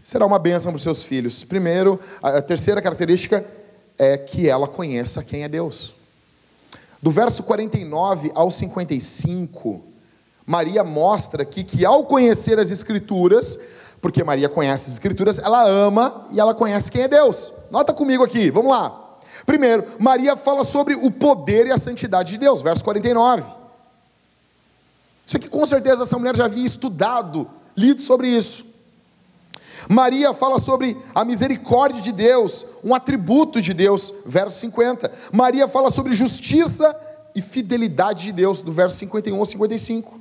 será uma bênção para os seus filhos. Primeiro, a terceira característica é que ela conheça quem é Deus. Do verso 49 ao 55, Maria mostra aqui que ao conhecer as Escrituras, porque Maria conhece as Escrituras, ela ama e ela conhece quem é Deus. Nota comigo aqui, vamos lá. Primeiro, Maria fala sobre o poder e a santidade de Deus, verso 49. Isso aqui com certeza essa mulher já havia estudado, lido sobre isso. Maria fala sobre a misericórdia de Deus, um atributo de Deus, verso 50. Maria fala sobre justiça e fidelidade de Deus, do verso 51 ao 55.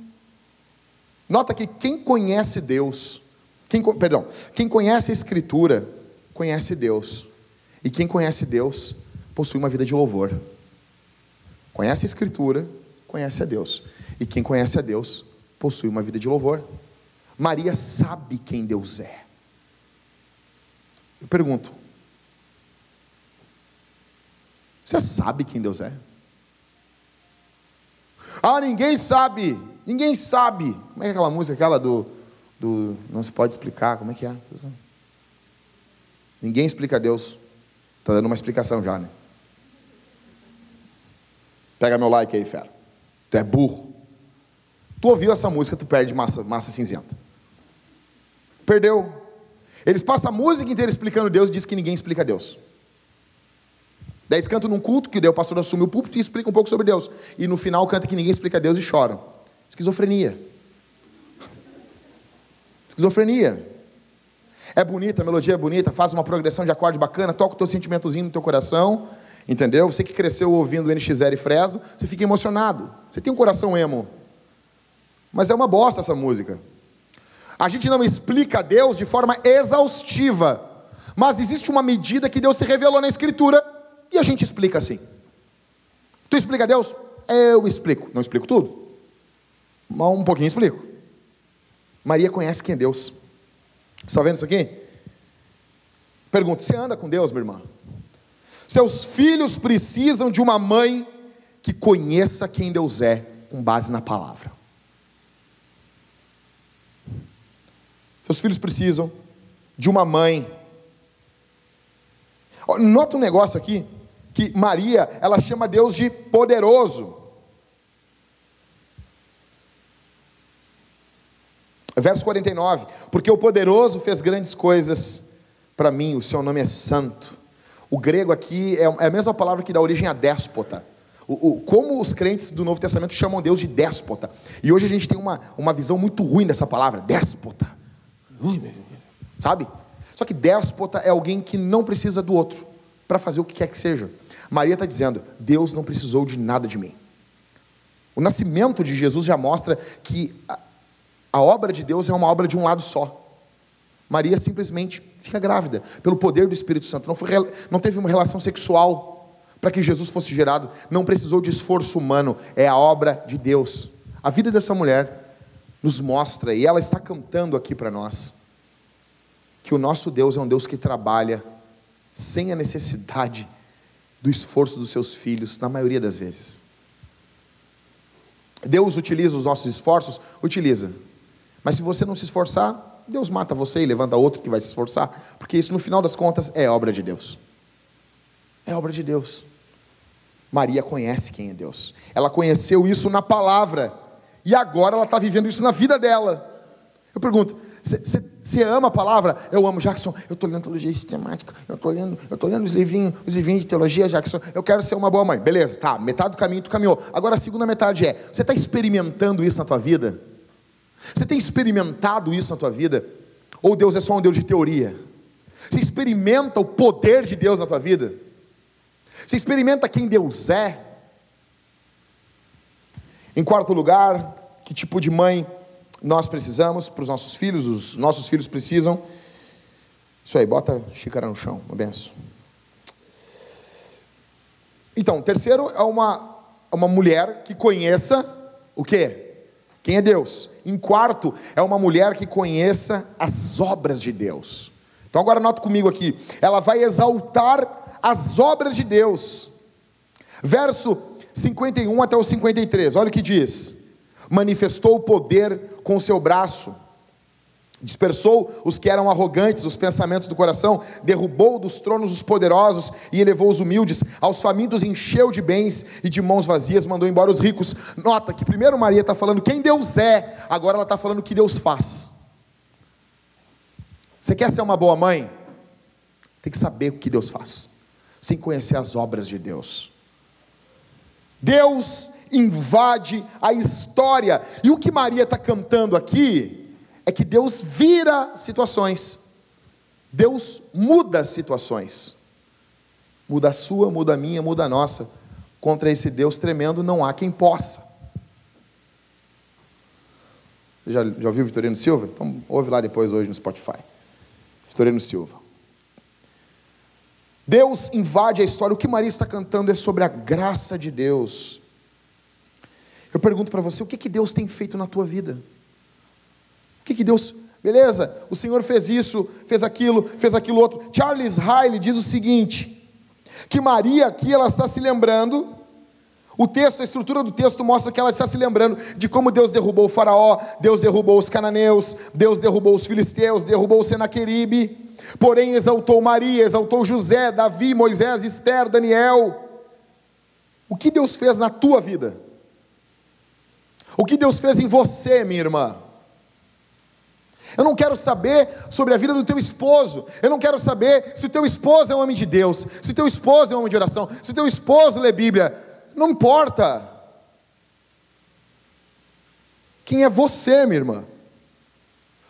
Nota que quem conhece Deus, quem, perdão, quem conhece a Escritura, conhece Deus. E quem conhece Deus, possui uma vida de louvor. Conhece a Escritura, conhece a Deus. E quem conhece a Deus, possui uma vida de louvor. Maria sabe quem Deus é. Eu pergunto: Você sabe quem Deus é? Ah, ninguém sabe. Ninguém sabe. Como é, é aquela música, aquela do, do. Não se pode explicar. Como é que é? Ninguém explica Deus. Está dando uma explicação já, né? Pega meu like aí, fera. Tu é burro. Tu ouviu essa música, tu perde massa, massa cinzenta. Perdeu. Eles passam a música inteira explicando Deus e diz que ninguém explica Deus. Daí eles cantam num culto que o pastor assume o púlpito e explica um pouco sobre Deus. E no final canta que ninguém explica Deus e choram. Esquizofrenia. Esquizofrenia. É bonita, a melodia é bonita, faz uma progressão de acorde bacana, toca o teu sentimentozinho no teu coração, entendeu? Você que cresceu ouvindo NX0 e Fresno, você fica emocionado. Você tem um coração emo. Mas é uma bosta essa música. A gente não explica Deus de forma exaustiva, mas existe uma medida que Deus se revelou na Escritura e a gente explica assim. Tu explica Deus? Eu explico. Não explico tudo, mas um pouquinho explico. Maria conhece quem é Deus. Está vendo isso aqui? Pergunta: você anda com Deus, minha irmã? Seus filhos precisam de uma mãe que conheça quem Deus é, com base na palavra. Seus filhos precisam de uma mãe. Nota um negócio aqui, que Maria, ela chama Deus de poderoso. Verso 49: Porque o poderoso fez grandes coisas para mim, o seu nome é santo. O grego aqui é, é a mesma palavra que dá origem a déspota. O, o, como os crentes do Novo Testamento chamam Deus de déspota. E hoje a gente tem uma, uma visão muito ruim dessa palavra, déspota. Sabe? Só que déspota é alguém que não precisa do outro para fazer o que quer que seja. Maria está dizendo: Deus não precisou de nada de mim. O nascimento de Jesus já mostra que a, a obra de Deus é uma obra de um lado só. Maria simplesmente fica grávida pelo poder do Espírito Santo. Não, foi, não teve uma relação sexual para que Jesus fosse gerado. Não precisou de esforço humano. É a obra de Deus. A vida dessa mulher nos mostra, e ela está cantando aqui para nós, que o nosso Deus é um Deus que trabalha sem a necessidade do esforço dos seus filhos, na maioria das vezes. Deus utiliza os nossos esforços? Utiliza. Mas se você não se esforçar, Deus mata você e levanta outro que vai se esforçar, porque isso no final das contas é obra de Deus. É obra de Deus. Maria conhece quem é Deus. Ela conheceu isso na palavra. E agora ela está vivendo isso na vida dela. Eu pergunto, você ama a palavra? Eu amo, Jackson. Eu estou lendo teologia sistemática. Eu estou lendo, eu estou lendo os livrinhos, os livrinhos de teologia, Jackson. Eu quero ser uma boa mãe. Beleza, tá. Metade do caminho tu caminhou. Agora a segunda metade é: você está experimentando isso na tua vida? Você tem experimentado isso na tua vida? Ou Deus é só um Deus de teoria? Você experimenta o poder de Deus na tua vida? Você experimenta quem Deus é? Em quarto lugar, que tipo de mãe nós precisamos para os nossos filhos, os nossos filhos precisam. Isso aí, bota a xícara no chão, uma benção. Então, terceiro é uma, uma mulher que conheça o quê? Quem é Deus? Em quarto, é uma mulher que conheça as obras de Deus. Então agora nota comigo aqui. Ela vai exaltar as obras de Deus. Verso 51 até o 53, olha o que diz: manifestou o poder com o seu braço, dispersou os que eram arrogantes, os pensamentos do coração, derrubou dos tronos os poderosos e elevou os humildes, aos famintos encheu de bens e de mãos vazias mandou embora os ricos. Nota que primeiro Maria está falando quem Deus é, agora ela está falando o que Deus faz. Você quer ser uma boa mãe? Tem que saber o que Deus faz, sem conhecer as obras de Deus. Deus invade a história. E o que Maria está cantando aqui é que Deus vira situações. Deus muda situações. Muda a sua, muda a minha, muda a nossa. Contra esse Deus tremendo não há quem possa. Já, já ouviu Vitorino Silva? Então ouve lá depois hoje no Spotify. Vitorino Silva. Deus invade a história. O que Maria está cantando é sobre a graça de Deus. Eu pergunto para você, o que, que Deus tem feito na tua vida? O que, que Deus. Beleza, o Senhor fez isso, fez aquilo, fez aquilo outro. Charles Riley diz o seguinte: que Maria aqui ela está se lembrando. O texto, a estrutura do texto mostra que ela está se lembrando de como Deus derrubou o faraó, Deus derrubou os cananeus, Deus derrubou os filisteus, derrubou o Senaqueribe. Porém exaltou Maria, exaltou José, Davi, Moisés, Esther, Daniel. O que Deus fez na tua vida? O que Deus fez em você, minha irmã? Eu não quero saber sobre a vida do teu esposo. Eu não quero saber se o teu esposo é um homem de Deus, se o teu esposo é um homem de oração, se o teu esposo lê Bíblia. Não importa. Quem é você, minha irmã?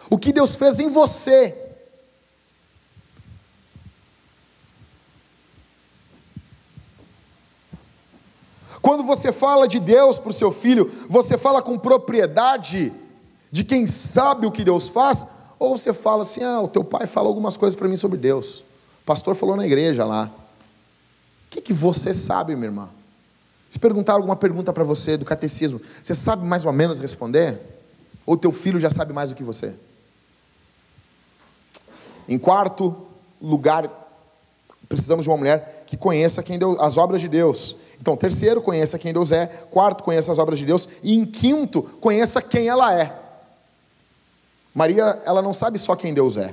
O que Deus fez em você? Quando você fala de Deus para o seu filho, você fala com propriedade de quem sabe o que Deus faz, ou você fala assim: ah, o teu pai fala algumas coisas para mim sobre Deus. O pastor falou na igreja lá. O que, que você sabe, minha irmã? Se perguntar alguma pergunta para você do catecismo, você sabe mais ou menos responder? Ou teu filho já sabe mais do que você? Em quarto lugar, precisamos de uma mulher que conheça quem deu as obras de Deus. Então, terceiro, conheça quem Deus é. Quarto, conheça as obras de Deus. E em quinto, conheça quem ela é. Maria, ela não sabe só quem Deus é.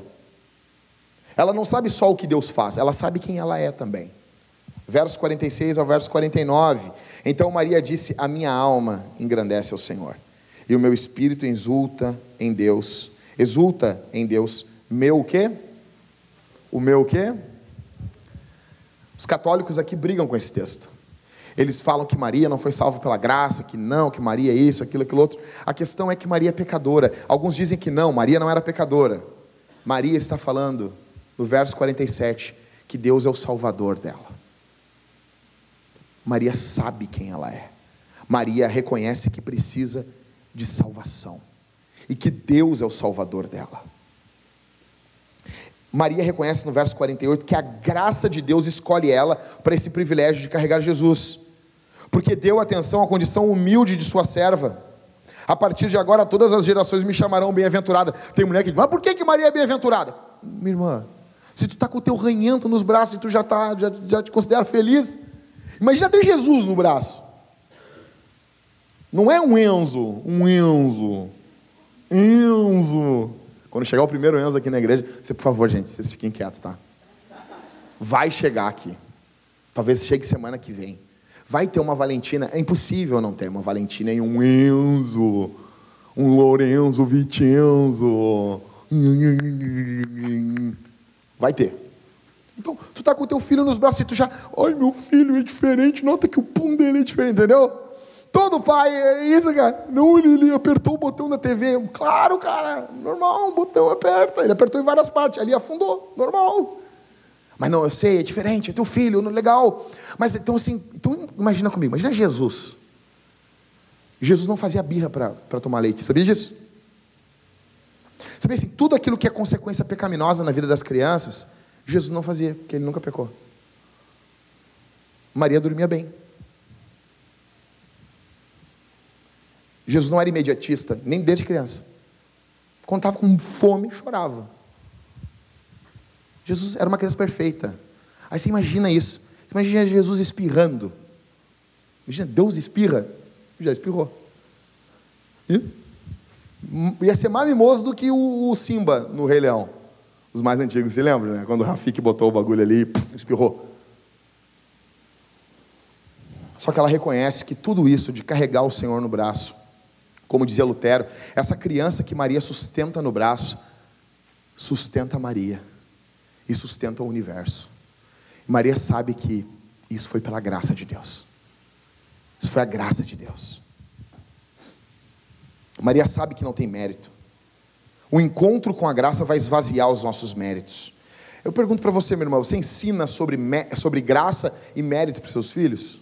Ela não sabe só o que Deus faz, ela sabe quem ela é também. Verso 46 ao verso 49. Então Maria disse: A minha alma engrandece ao Senhor, e o meu espírito exulta em Deus. Exulta em Deus. Meu o quê? O meu o quê? Os católicos aqui brigam com esse texto. Eles falam que Maria não foi salva pela graça, que não, que Maria é isso, aquilo, aquilo outro. A questão é que Maria é pecadora. Alguns dizem que não, Maria não era pecadora. Maria está falando, no verso 47, que Deus é o salvador dela. Maria sabe quem ela é. Maria reconhece que precisa de salvação e que Deus é o salvador dela. Maria reconhece no verso 48 que a graça de Deus escolhe ela para esse privilégio de carregar Jesus, porque deu atenção à condição humilde de sua serva. A partir de agora, todas as gerações me chamarão bem-aventurada. Tem mulher que diz, mas por que, que Maria é bem-aventurada? Minha irmã, se tu está com o teu ranhento nos braços e tu já, tá, já, já te considera feliz, imagina ter Jesus no braço. Não é um Enzo, um Enzo. Enzo. Quando chegar o primeiro Enzo aqui na igreja, você, por favor, gente, vocês fiquem quietos, tá? Vai chegar aqui. Talvez chegue semana que vem. Vai ter uma Valentina. É impossível não ter uma Valentina e um Enzo, um Lorenzo Vicenzo. Vai ter. Então, tu tá com teu filho nos braços e tu já, ai, meu filho é diferente, nota que o pum dele é diferente, entendeu? Todo pai é isso, cara. Não, ele, ele apertou o botão da TV. Claro, cara, normal, o botão aperta. Ele apertou em várias partes, ali afundou, normal. Mas não, eu sei, é diferente, é teu filho, legal. Mas então assim, então imagina comigo, imagina Jesus. Jesus não fazia birra para tomar leite, sabia disso? Sabia assim, tudo aquilo que é consequência pecaminosa na vida das crianças, Jesus não fazia, porque ele nunca pecou. Maria dormia bem. Jesus não era imediatista, nem desde criança. Estava com fome, chorava. Jesus era uma criança perfeita. Aí você imagina isso. Você imagina Jesus espirrando. Imagina, Deus espirra. Já espirrou. E? Ia ser mais mimoso do que o, Simba no Rei Leão. Os mais antigos, você lembra, né? Quando o Rafik botou o bagulho ali e espirrou. Só que ela reconhece que tudo isso de carregar o Senhor no braço como dizia Lutero, essa criança que Maria sustenta no braço, sustenta Maria e sustenta o universo. Maria sabe que isso foi pela graça de Deus. Isso foi a graça de Deus. Maria sabe que não tem mérito. O encontro com a graça vai esvaziar os nossos méritos. Eu pergunto para você, meu irmão, você ensina sobre, sobre graça e mérito para seus filhos?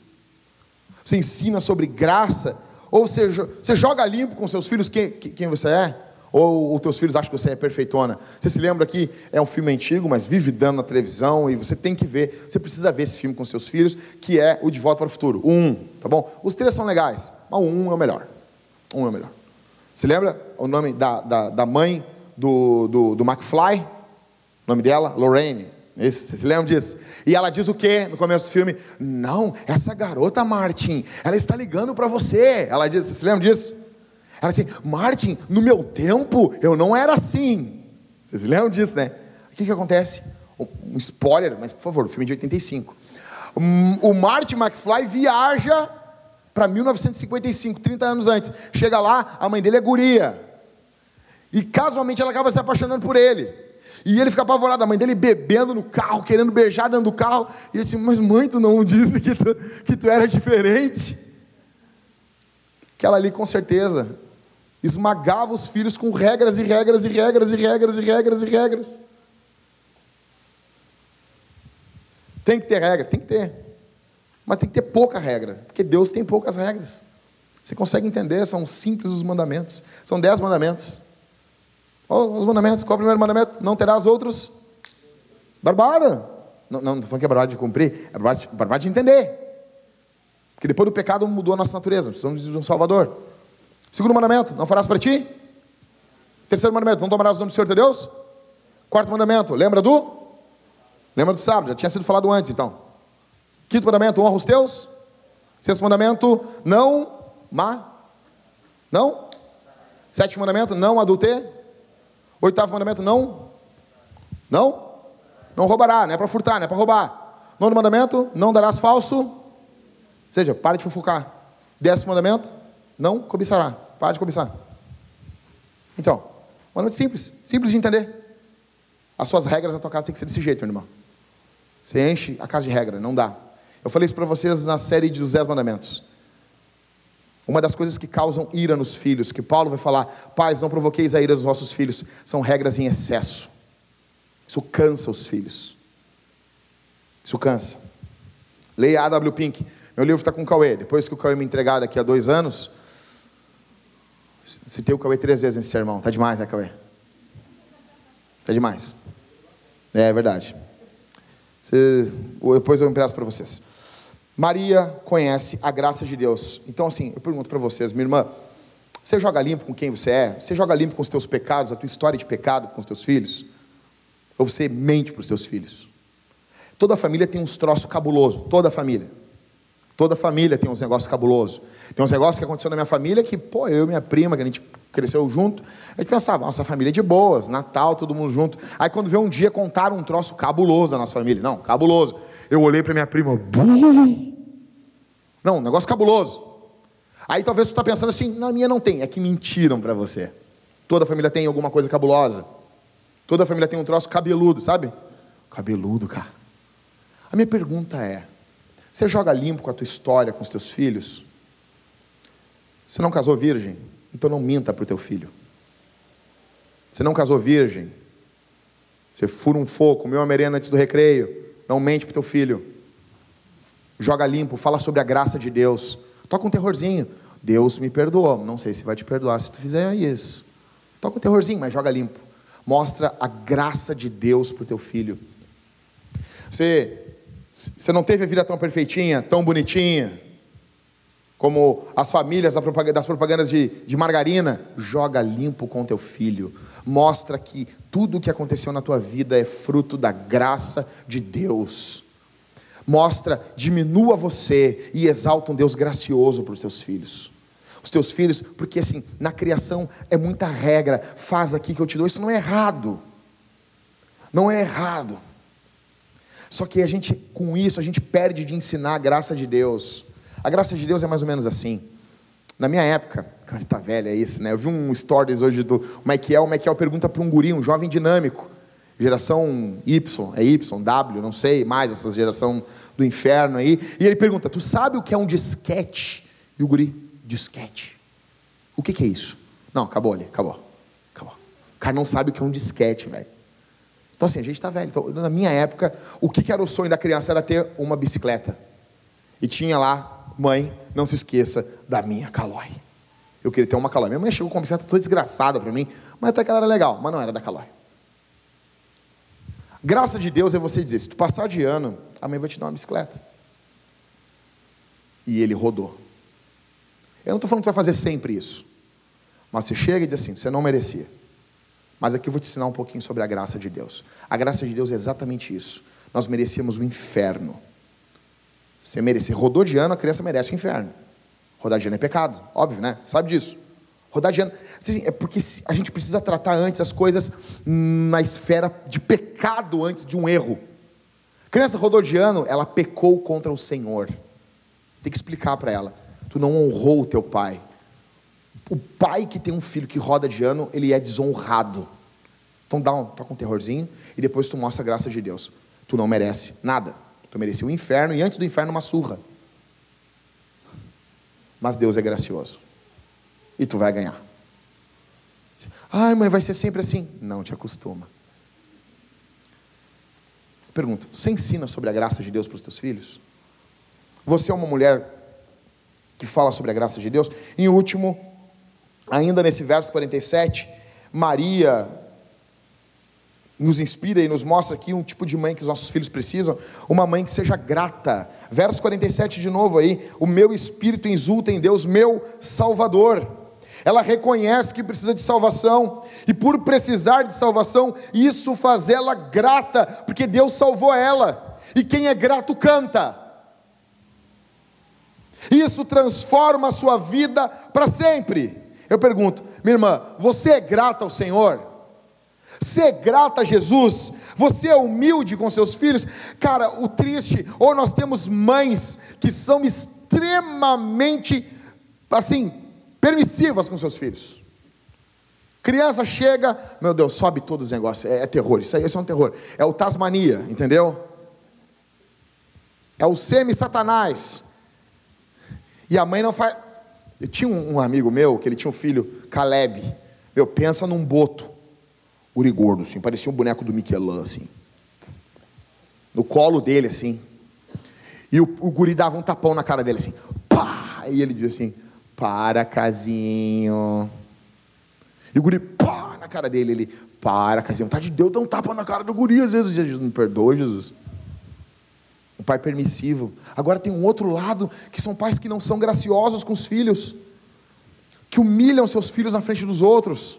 Você ensina sobre graça ou você, você joga limpo com seus filhos quem, quem você é? Ou os teus filhos acham que você é perfeitona? Você se lembra que é um filme antigo, mas vive dando na televisão e você tem que ver, você precisa ver esse filme com seus filhos, que é o De Volta para o Futuro. O 1, tá bom? Os três são legais, mas o 1 é o melhor. Um é o melhor. Você lembra o nome da, da, da mãe do, do, do McFly? O nome dela? Lorraine. Isso, vocês se lembram disso? E ela diz o quê no começo do filme? Não, essa garota, Martin, ela está ligando para você. Ela diz, vocês se lembram disso? Ela diz assim, Martin, no meu tempo eu não era assim. Vocês se lembram disso, né? O que, que acontece? Um spoiler, mas por favor, o filme é de 85. O Martin McFly viaja para 1955, 30 anos antes. Chega lá, a mãe dele é guria. E casualmente ela acaba se apaixonando por ele. E ele fica apavorado, a mãe dele bebendo no carro, querendo beijar dentro do carro. E ele disse: Mas mãe, tu não disse que tu, que tu era diferente? Aquela ali, com certeza, esmagava os filhos com regras e regras e regras e regras e regras e regras. Tem que ter regra? Tem que ter. Mas tem que ter pouca regra, porque Deus tem poucas regras. Você consegue entender? São simples os mandamentos. São dez mandamentos. Oh, os mandamentos, qual é o primeiro mandamento? Não terás outros. Barbada. Não, não, não falando que é barbada de cumprir, é barbada, barbada de entender. Porque depois do pecado mudou a nossa natureza, precisamos de um Salvador. Segundo mandamento, não farás para ti. Terceiro mandamento, não tomarás o nome do Senhor teu Deus. Quarto mandamento, lembra do? Lembra do sábado, já tinha sido falado antes então. Quinto mandamento, honra os teus. Sexto mandamento, não má. Não? Sétimo mandamento, não adulter. Oitavo mandamento, não. Não? Não roubará, não é para furtar, não é para roubar. Nono mandamento, não darás falso. Ou seja, para de fofocar. Décimo mandamento, não cobiçará. Para de cobiçar. Então, mandamento simples, simples de entender. As suas regras na tua casa tem que ser desse jeito, meu irmão. Você enche a casa de regra, não dá. Eu falei isso para vocês na série dos Dez Mandamentos. Uma das coisas que causam ira nos filhos, que Paulo vai falar, pais, não provoqueis a ira dos vossos filhos, são regras em excesso. Isso cansa os filhos. Isso cansa. Leia A.W. Pink. Meu livro está com o Cauê. Depois que o Cauê me entregar daqui a dois anos, citei o Cauê três vezes nesse sermão. Tá demais, né, Cauê? Tá demais. É, é verdade. Depois eu empresto para vocês. Maria conhece a graça de Deus. Então, assim, eu pergunto para vocês, minha irmã, você joga limpo com quem você é? Você joga limpo com os teus pecados, a tua história de pecado com os teus filhos? Ou você mente para os teus filhos? Toda família tem uns troços cabulosos, toda família. Toda família tem uns negócios cabulosos. Tem uns negócios que aconteceu na minha família que, pô, eu e minha prima, que a gente cresceu junto, a gente pensava, nossa família é de boas, Natal, todo mundo junto. Aí quando vê um dia contaram um troço cabuloso da nossa família. Não, cabuloso. Eu olhei para minha prima, não, um negócio cabuloso. Aí talvez você está pensando assim, na minha não tem, é que mentiram para você. Toda família tem alguma coisa cabulosa. Toda família tem um troço cabeludo, sabe? Cabeludo, cara. A minha pergunta é: você joga limpo com a tua história, com os teus filhos? Você não casou virgem? Então não minta para o teu filho. Você não casou virgem? Você fura um fogo, comeu uma merenda antes do recreio? Não mente para o teu filho. Joga limpo, fala sobre a graça de Deus. Toca um terrorzinho. Deus me perdoou. Não sei se vai te perdoar se tu fizer isso. Toca um terrorzinho, mas joga limpo. Mostra a graça de Deus para o teu filho. Você, você não teve a vida tão perfeitinha, tão bonitinha, como as famílias das propagandas de, de margarina, joga limpo com teu filho. Mostra que tudo o que aconteceu na tua vida é fruto da graça de Deus mostra, diminua você e exalta um Deus gracioso para os teus filhos. Os teus filhos, porque assim, na criação é muita regra, faz aqui que eu te dou, isso não é errado. Não é errado. Só que a gente, com isso, a gente perde de ensinar a graça de Deus. A graça de Deus é mais ou menos assim. Na minha época, cara, tá velho, é isso, né? Eu vi um stories hoje do Michael. O Michael pergunta para um guri, um jovem dinâmico geração Y, é Y, W, não sei mais, essa geração do inferno aí. E ele pergunta: Tu sabe o que é um disquete? E o guri, disquete. O que, que é isso? Não, acabou ali, acabou. Acabou. O cara não sabe o que é um disquete, velho. Então, assim, a gente está velho. Então, na minha época, o que, era o sonho da criança era ter uma bicicleta. E tinha lá, mãe, não se esqueça da minha Calói. Eu queria ter uma Calói. Minha mãe chegou com uma bicicleta toda desgraçada para mim, mas até que ela era legal, mas não era da Calói. Graça de Deus é você dizer: se tu passar de ano, a mãe vai te dar uma bicicleta. E ele rodou. Eu não estou falando que vai fazer sempre isso. Mas você chega e diz assim: você não merecia. Mas aqui eu vou te ensinar um pouquinho sobre a graça de Deus. A graça de Deus é exatamente isso. Nós merecíamos o inferno. Você merecer. Ano, a criança merece o inferno. Rodar de ano é pecado, óbvio, né? Sabe disso. Assim, é porque a gente precisa tratar antes as coisas na esfera de pecado antes de um erro. A criança rodou de ano, ela pecou contra o Senhor. Você tem que explicar para ela. Tu não honrou o teu pai. O pai que tem um filho que roda de ano, ele é desonrado. Então dá um, toca um terrorzinho e depois tu mostra a graça de Deus. Tu não merece nada. Tu merecia o inferno e antes do inferno uma surra. Mas Deus é gracioso. E tu vai ganhar. Ai, mãe, vai ser sempre assim. Não, te acostuma. Pergunto, você ensina sobre a graça de Deus para os teus filhos? Você é uma mulher que fala sobre a graça de Deus? Em último, ainda nesse verso 47, Maria nos inspira e nos mostra aqui um tipo de mãe que os nossos filhos precisam, uma mãe que seja grata. Verso 47 de novo aí, o meu espírito exulta em Deus, meu Salvador. Ela reconhece que precisa de salvação, e por precisar de salvação, isso faz ela grata, porque Deus salvou ela. E quem é grato canta. Isso transforma a sua vida para sempre. Eu pergunto, minha irmã, você é grata ao Senhor? Você é grata a Jesus? Você é humilde com seus filhos? Cara, o triste, ou nós temos mães que são extremamente, assim, permissivas com seus filhos. Criança chega, meu Deus, sobe todos os negócios, é, é terror, isso aí isso é um terror. É o Tasmania, entendeu? É o semi-satanás. E a mãe não faz. Eu tinha um amigo meu que ele tinha um filho, Caleb. Meu, pensa num boto urigordo, assim, parecia um boneco do Michelin, assim. No colo dele, assim. E o, o guri dava um tapão na cara dele, assim. Pá! E ele dizia assim: Para, casinho. E o guri, pá! Na cara dele, ele, para, casinho. Tá de Deus, dá um tapa na cara do guri. Às vezes, Jesus, me perdoa, Jesus. Um pai permissivo. Agora tem um outro lado, que são pais que não são graciosos com os filhos. Que humilham seus filhos na frente dos outros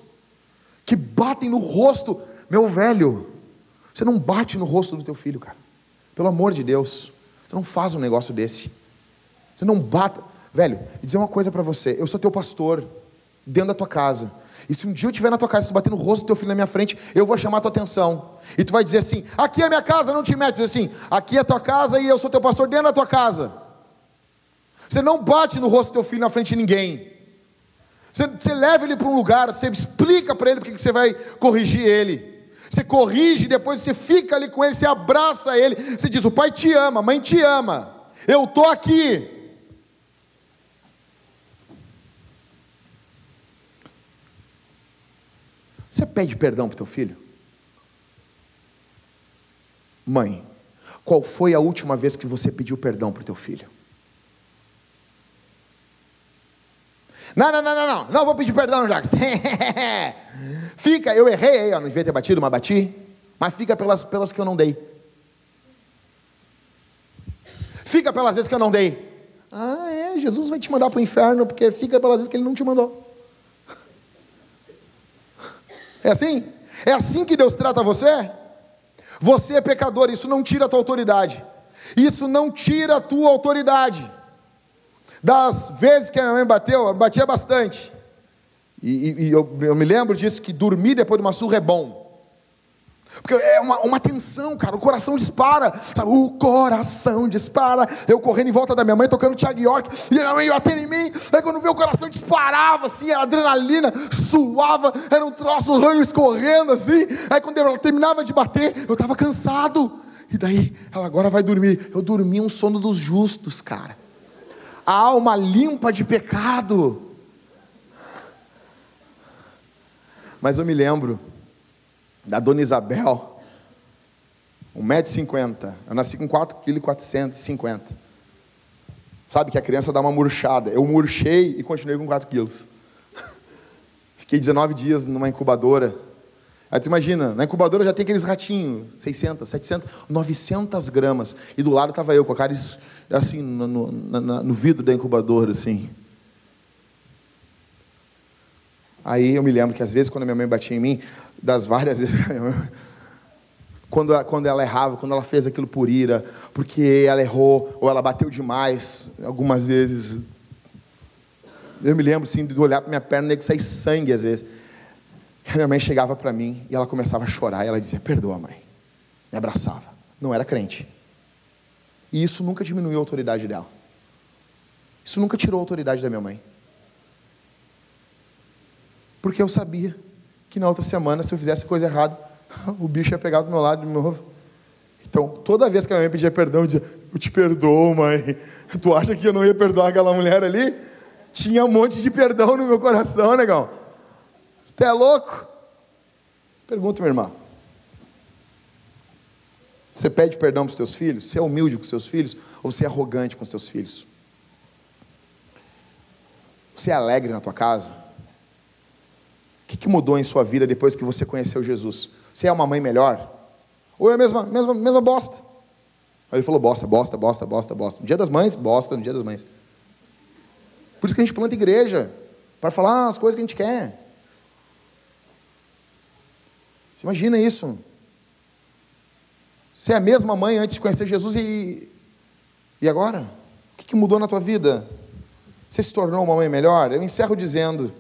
que batem no rosto. Meu velho, você não bate no rosto do teu filho, cara. Pelo amor de Deus. Você não faz um negócio desse. Você não bata. Velho, vou dizer uma coisa para você. Eu sou teu pastor, dentro da tua casa. E se um dia eu estiver na tua casa, se tu bater no rosto do teu filho na minha frente, eu vou chamar a tua atenção. E tu vai dizer assim: aqui é minha casa, não te metes assim. Aqui é tua casa e eu sou teu pastor dentro da tua casa. Você não bate no rosto do teu filho na frente de ninguém. Você, você leva ele para um lugar, você explica para ele porque que você vai corrigir ele. Você corrige, depois você fica ali com ele, você abraça ele, você diz: O pai te ama, a mãe te ama, eu estou aqui. Você pede perdão para o teu filho? Mãe, qual foi a última vez que você pediu perdão para o teu filho? Não, não, não, não, não, não vou pedir perdão, Jacques. fica, eu errei aí, ó, não devia ter batido, mas bati. Mas fica pelas, pelas que eu não dei. Fica pelas vezes que eu não dei. Ah, é, Jesus vai te mandar para o inferno, porque fica pelas vezes que ele não te mandou. É assim? É assim que Deus trata você? Você é pecador, isso não tira a tua autoridade. Isso não tira a tua autoridade. Das vezes que a minha mãe bateu, batia bastante. E, e, e eu, eu, me lembro disso, que dormir depois de uma surra é bom. Porque é uma, uma tensão, cara, o coração dispara, sabe? o coração dispara. Eu correndo em volta da minha mãe, tocando Thiago York, e a mãe batendo em mim. Aí quando viu o coração disparava, assim, era adrenalina, suava, era um troço, ranho escorrendo, assim. Aí quando ela terminava de bater, eu estava cansado. E daí, ela agora vai dormir. Eu dormi um sono dos justos, cara a alma limpa de pecado. Mas eu me lembro da dona Isabel, 1,50m. Eu nasci com 4,450 kg. Sabe que a criança dá uma murchada. Eu murchei e continuei com 4 quilos. Fiquei 19 dias numa incubadora. Aí tu imagina, na incubadora já tem aqueles ratinhos, 600, 700, 900 gramas. E do lado estava eu, com a cara assim, no, no, no vidro da incubadora, assim. Aí eu me lembro que às vezes quando minha mãe batia em mim, das várias vezes quando, quando ela errava, quando ela fez aquilo por ira, porque ela errou ou ela bateu demais, algumas vezes. Eu me lembro assim, de olhar para minha perna e que sair sangue às vezes. A minha mãe chegava para mim e ela começava a chorar e ela dizia: Perdoa, mãe. Me abraçava. Não era crente. E isso nunca diminuiu a autoridade dela. Isso nunca tirou a autoridade da minha mãe. Porque eu sabia que na outra semana, se eu fizesse coisa errada, o bicho ia pegar do meu lado de novo. Então, toda vez que a minha mãe pedia perdão, eu dizia: Eu te perdoo, mãe. Tu acha que eu não ia perdoar aquela mulher ali? Tinha um monte de perdão no meu coração, negão. Tu é louco? Pergunta, minha irmã. Você pede perdão para os teus filhos? Você é humilde com os seus filhos? Ou você é arrogante com os teus filhos? Você é alegre na tua casa? Que, que mudou em sua vida depois que você conheceu Jesus? Você é uma mãe melhor? Ou é a mesma, mesma, mesma bosta? Aí ele falou bosta, bosta, bosta, bosta, bosta. No dia das mães, bosta, no dia das mães. Por isso que a gente planta igreja. Para falar as coisas que a gente quer. Você imagina isso. Você é a mesma mãe antes de conhecer Jesus e. E agora? O que mudou na tua vida? Você se tornou uma mãe melhor? Eu encerro dizendo.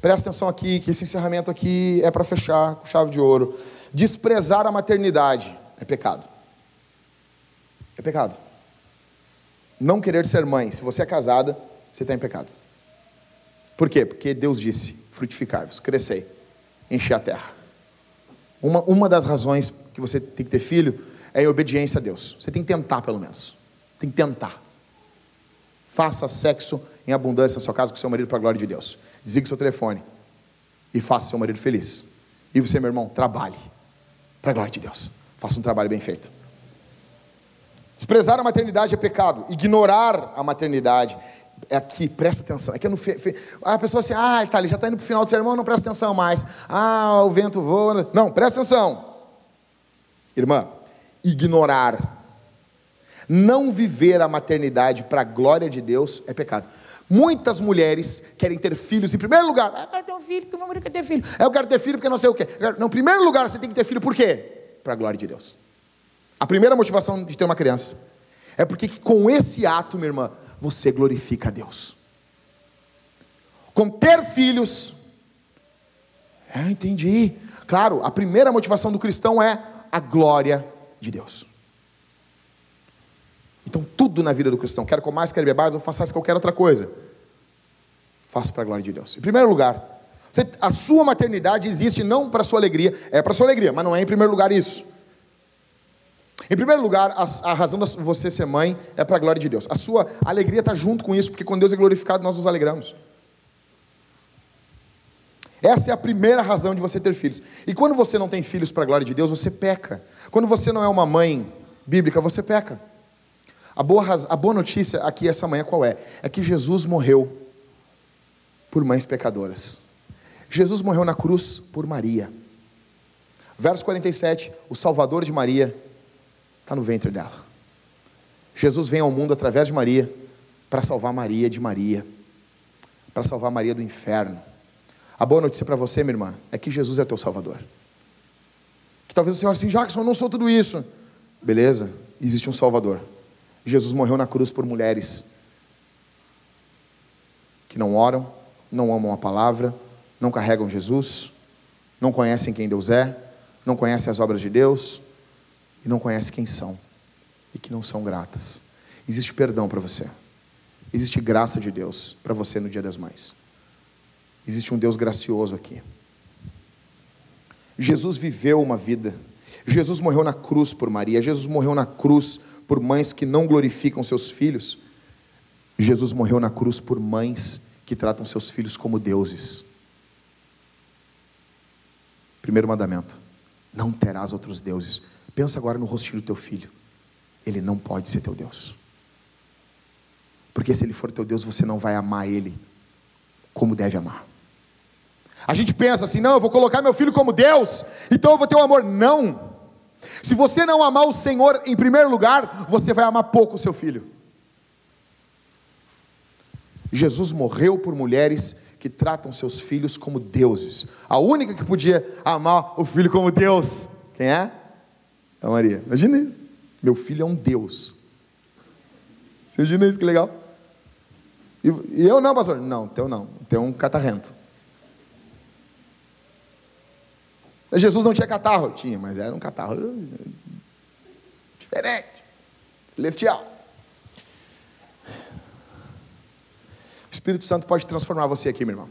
Presta atenção aqui, que esse encerramento aqui é para fechar com chave de ouro. Desprezar a maternidade é pecado. É pecado. Não querer ser mãe, se você é casada, você está em pecado. Por quê? Porque Deus disse: frutificai-vos, crescei, encher a terra. Uma, uma das razões que você tem que ter filho é a obediência a Deus. Você tem que tentar, pelo menos. Tem que tentar. Faça sexo em abundância na sua casa com seu marido para a glória de Deus. Desligue seu telefone e faça seu marido feliz. E você, meu irmão, trabalhe para a glória de Deus. Faça um trabalho bem feito. Desprezar a maternidade é pecado. Ignorar a maternidade é aqui, presta atenção. É que fe, a pessoa assim, ah, tá, ele já está indo para o final do sermão, não presta atenção mais. Ah, o vento voa. Não, presta atenção. Irmã, ignorar, não viver a maternidade para a glória de Deus é pecado. Muitas mulheres querem ter filhos em primeiro lugar. Ah, eu quero ter um filho, porque meu marido quer ter filho. Eu quero ter filho porque não sei o quê. Não, em primeiro lugar você tem que ter filho por quê? Para a glória de Deus. A primeira motivação de ter uma criança é porque com esse ato, minha irmã, você glorifica a Deus. Com ter filhos, é, entendi. Claro, a primeira motivação do cristão é a glória de Deus. Então, tudo na vida do cristão, quer com mais, quer beber mais, ou faça qualquer outra coisa, faça para a glória de Deus. Em primeiro lugar, a sua maternidade existe não para sua alegria, é para sua alegria, mas não é em primeiro lugar isso. Em primeiro lugar, a, a razão de você ser mãe é para a glória de Deus. A sua alegria está junto com isso, porque quando Deus é glorificado, nós nos alegramos. Essa é a primeira razão de você ter filhos. E quando você não tem filhos para a glória de Deus, você peca. Quando você não é uma mãe bíblica, você peca. A boa, a boa notícia aqui essa manhã qual é? É que Jesus morreu por mães pecadoras. Jesus morreu na cruz por Maria. Verso 47, o Salvador de Maria está no ventre dela. Jesus vem ao mundo através de Maria para salvar Maria de Maria, para salvar Maria do inferno. A boa notícia para você, minha irmã, é que Jesus é teu Salvador. Que talvez o Senhor assim, Jackson, eu não sou tudo isso. Beleza, existe um Salvador. Jesus morreu na cruz por mulheres que não oram, não amam a palavra, não carregam Jesus, não conhecem quem Deus é, não conhecem as obras de Deus, e não conhecem quem são e que não são gratas. Existe perdão para você. Existe graça de Deus para você no Dia das Mães. Existe um Deus gracioso aqui. Jesus viveu uma vida. Jesus morreu na cruz por Maria. Jesus morreu na cruz por mães que não glorificam seus filhos. Jesus morreu na cruz por mães que tratam seus filhos como deuses. Primeiro mandamento: não terás outros deuses. Pensa agora no rostinho do teu filho. Ele não pode ser teu Deus. Porque se ele for teu Deus, você não vai amar ele como deve amar. A gente pensa assim: não, eu vou colocar meu filho como Deus, então eu vou ter um amor. Não. Se você não amar o Senhor em primeiro lugar, você vai amar pouco o seu filho. Jesus morreu por mulheres que tratam seus filhos como deuses. A única que podia amar o filho como Deus. Quem é? A Maria. Imagina isso. Meu filho é um Deus. Você imagina isso que legal? E, eu não, pastor? Não, teu não. Teu um catarrento. Jesus não tinha catarro? Tinha, mas era um catarro diferente, celestial. O Espírito Santo pode transformar você aqui, meu irmão.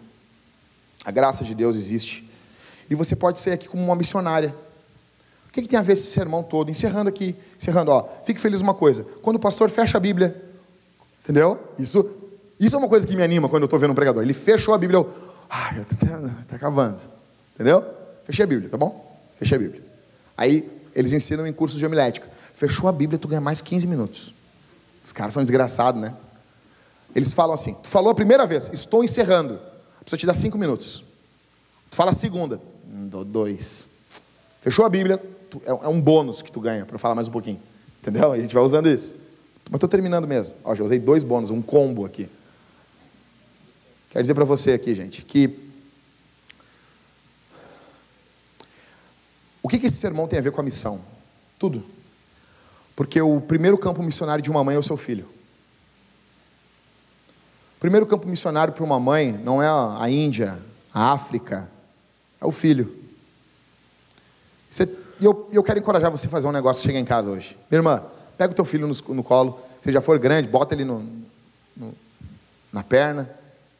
A graça de Deus existe. E você pode ser aqui como uma missionária. O que, que tem a ver esse sermão todo? Encerrando aqui, encerrando, ó. Fique feliz uma coisa. Quando o pastor fecha a Bíblia, entendeu? Isso, isso é uma coisa que me anima quando eu estou vendo um pregador. Ele fechou a Bíblia, eu, ah, está acabando. Entendeu? Fechei a Bíblia, tá bom? Fechei a Bíblia. Aí eles ensinam em cursos de homilética. Fechou a Bíblia, tu ganha mais 15 minutos. Os caras são desgraçados, né? Eles falam assim: tu falou a primeira vez, estou encerrando. A pessoa te dá cinco minutos. Tu fala a segunda, dou dois. Fechou a Bíblia, tu, é, é, um bônus que tu ganha para falar mais um pouquinho. Entendeu? E a gente vai usando isso. Mas estou terminando mesmo. Ó, já usei dois bônus, um combo aqui. Quero dizer para você aqui, gente, que. O que, que esse sermão tem a ver com a missão? Tudo. Porque o primeiro campo missionário de uma mãe é o seu filho. O primeiro campo missionário para uma mãe não é a Índia, a África, é o filho. e eu, eu quero encorajar você a fazer um negócio, chegar em casa hoje. Minha irmã, pega o teu filho no, no colo, se já for grande, bota ele no, no, na perna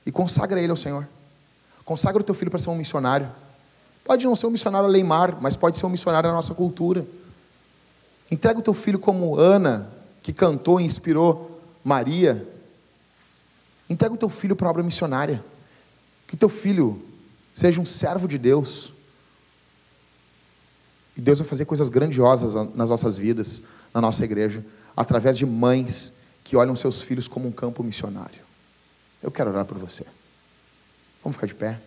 e consagra ele ao Senhor. Consagra o teu filho para ser um missionário. Pode não ser um missionário Leimar, mas pode ser um missionário na nossa cultura. Entrega o teu filho como Ana, que cantou e inspirou Maria, Entrega o teu filho para a obra missionária. Que o teu filho seja um servo de Deus. E Deus vai fazer coisas grandiosas nas nossas vidas, na nossa igreja, através de mães que olham seus filhos como um campo missionário. Eu quero orar por você. Vamos ficar de pé.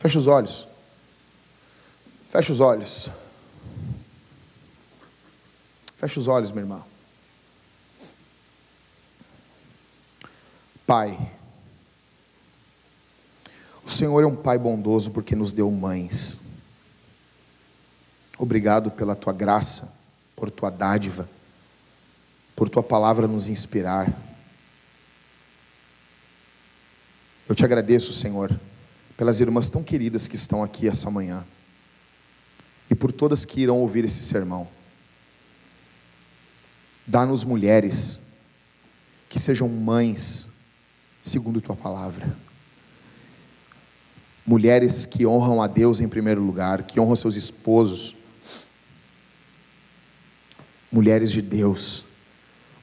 Feche os olhos. Feche os olhos. Feche os olhos, meu irmão. Pai, o Senhor é um Pai bondoso porque nos deu mães. Obrigado pela tua graça, por tua dádiva, por tua palavra nos inspirar. Eu te agradeço, Senhor, pelas irmãs tão queridas que estão aqui essa manhã e por todas que irão ouvir esse sermão. Dá-nos mulheres que sejam mães, segundo tua palavra. Mulheres que honram a Deus em primeiro lugar, que honram seus esposos. Mulheres de Deus.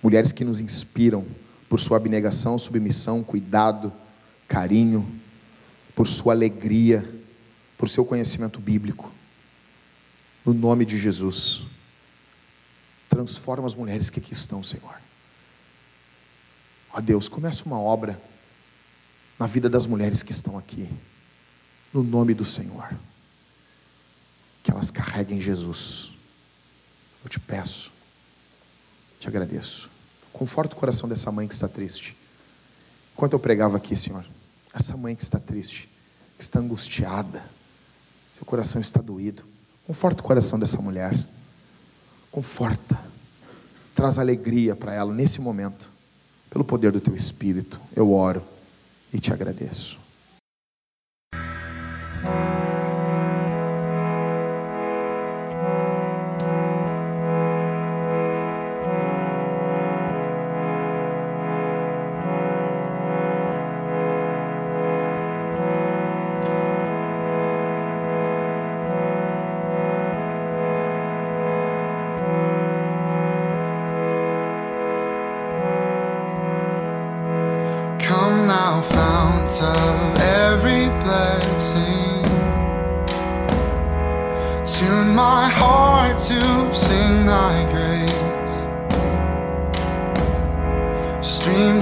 Mulheres que nos inspiram por sua abnegação, submissão, cuidado, carinho, por sua alegria, por seu conhecimento bíblico. No nome de Jesus. Transforma as mulheres que aqui estão, Senhor. Ó Deus, começa uma obra na vida das mulheres que estão aqui, no nome do Senhor. Que elas carreguem Jesus. Eu te peço, te agradeço. Conforta o coração dessa mãe que está triste. Enquanto eu pregava aqui, Senhor, essa mãe que está triste, que está angustiada, seu coração está doído. Conforta o coração dessa mulher. Conforta. Traz alegria para ela nesse momento. Pelo poder do teu espírito, eu oro e te agradeço.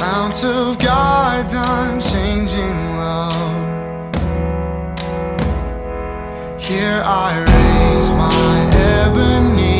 Mount of God's unchanging love. Here I raise my ebony.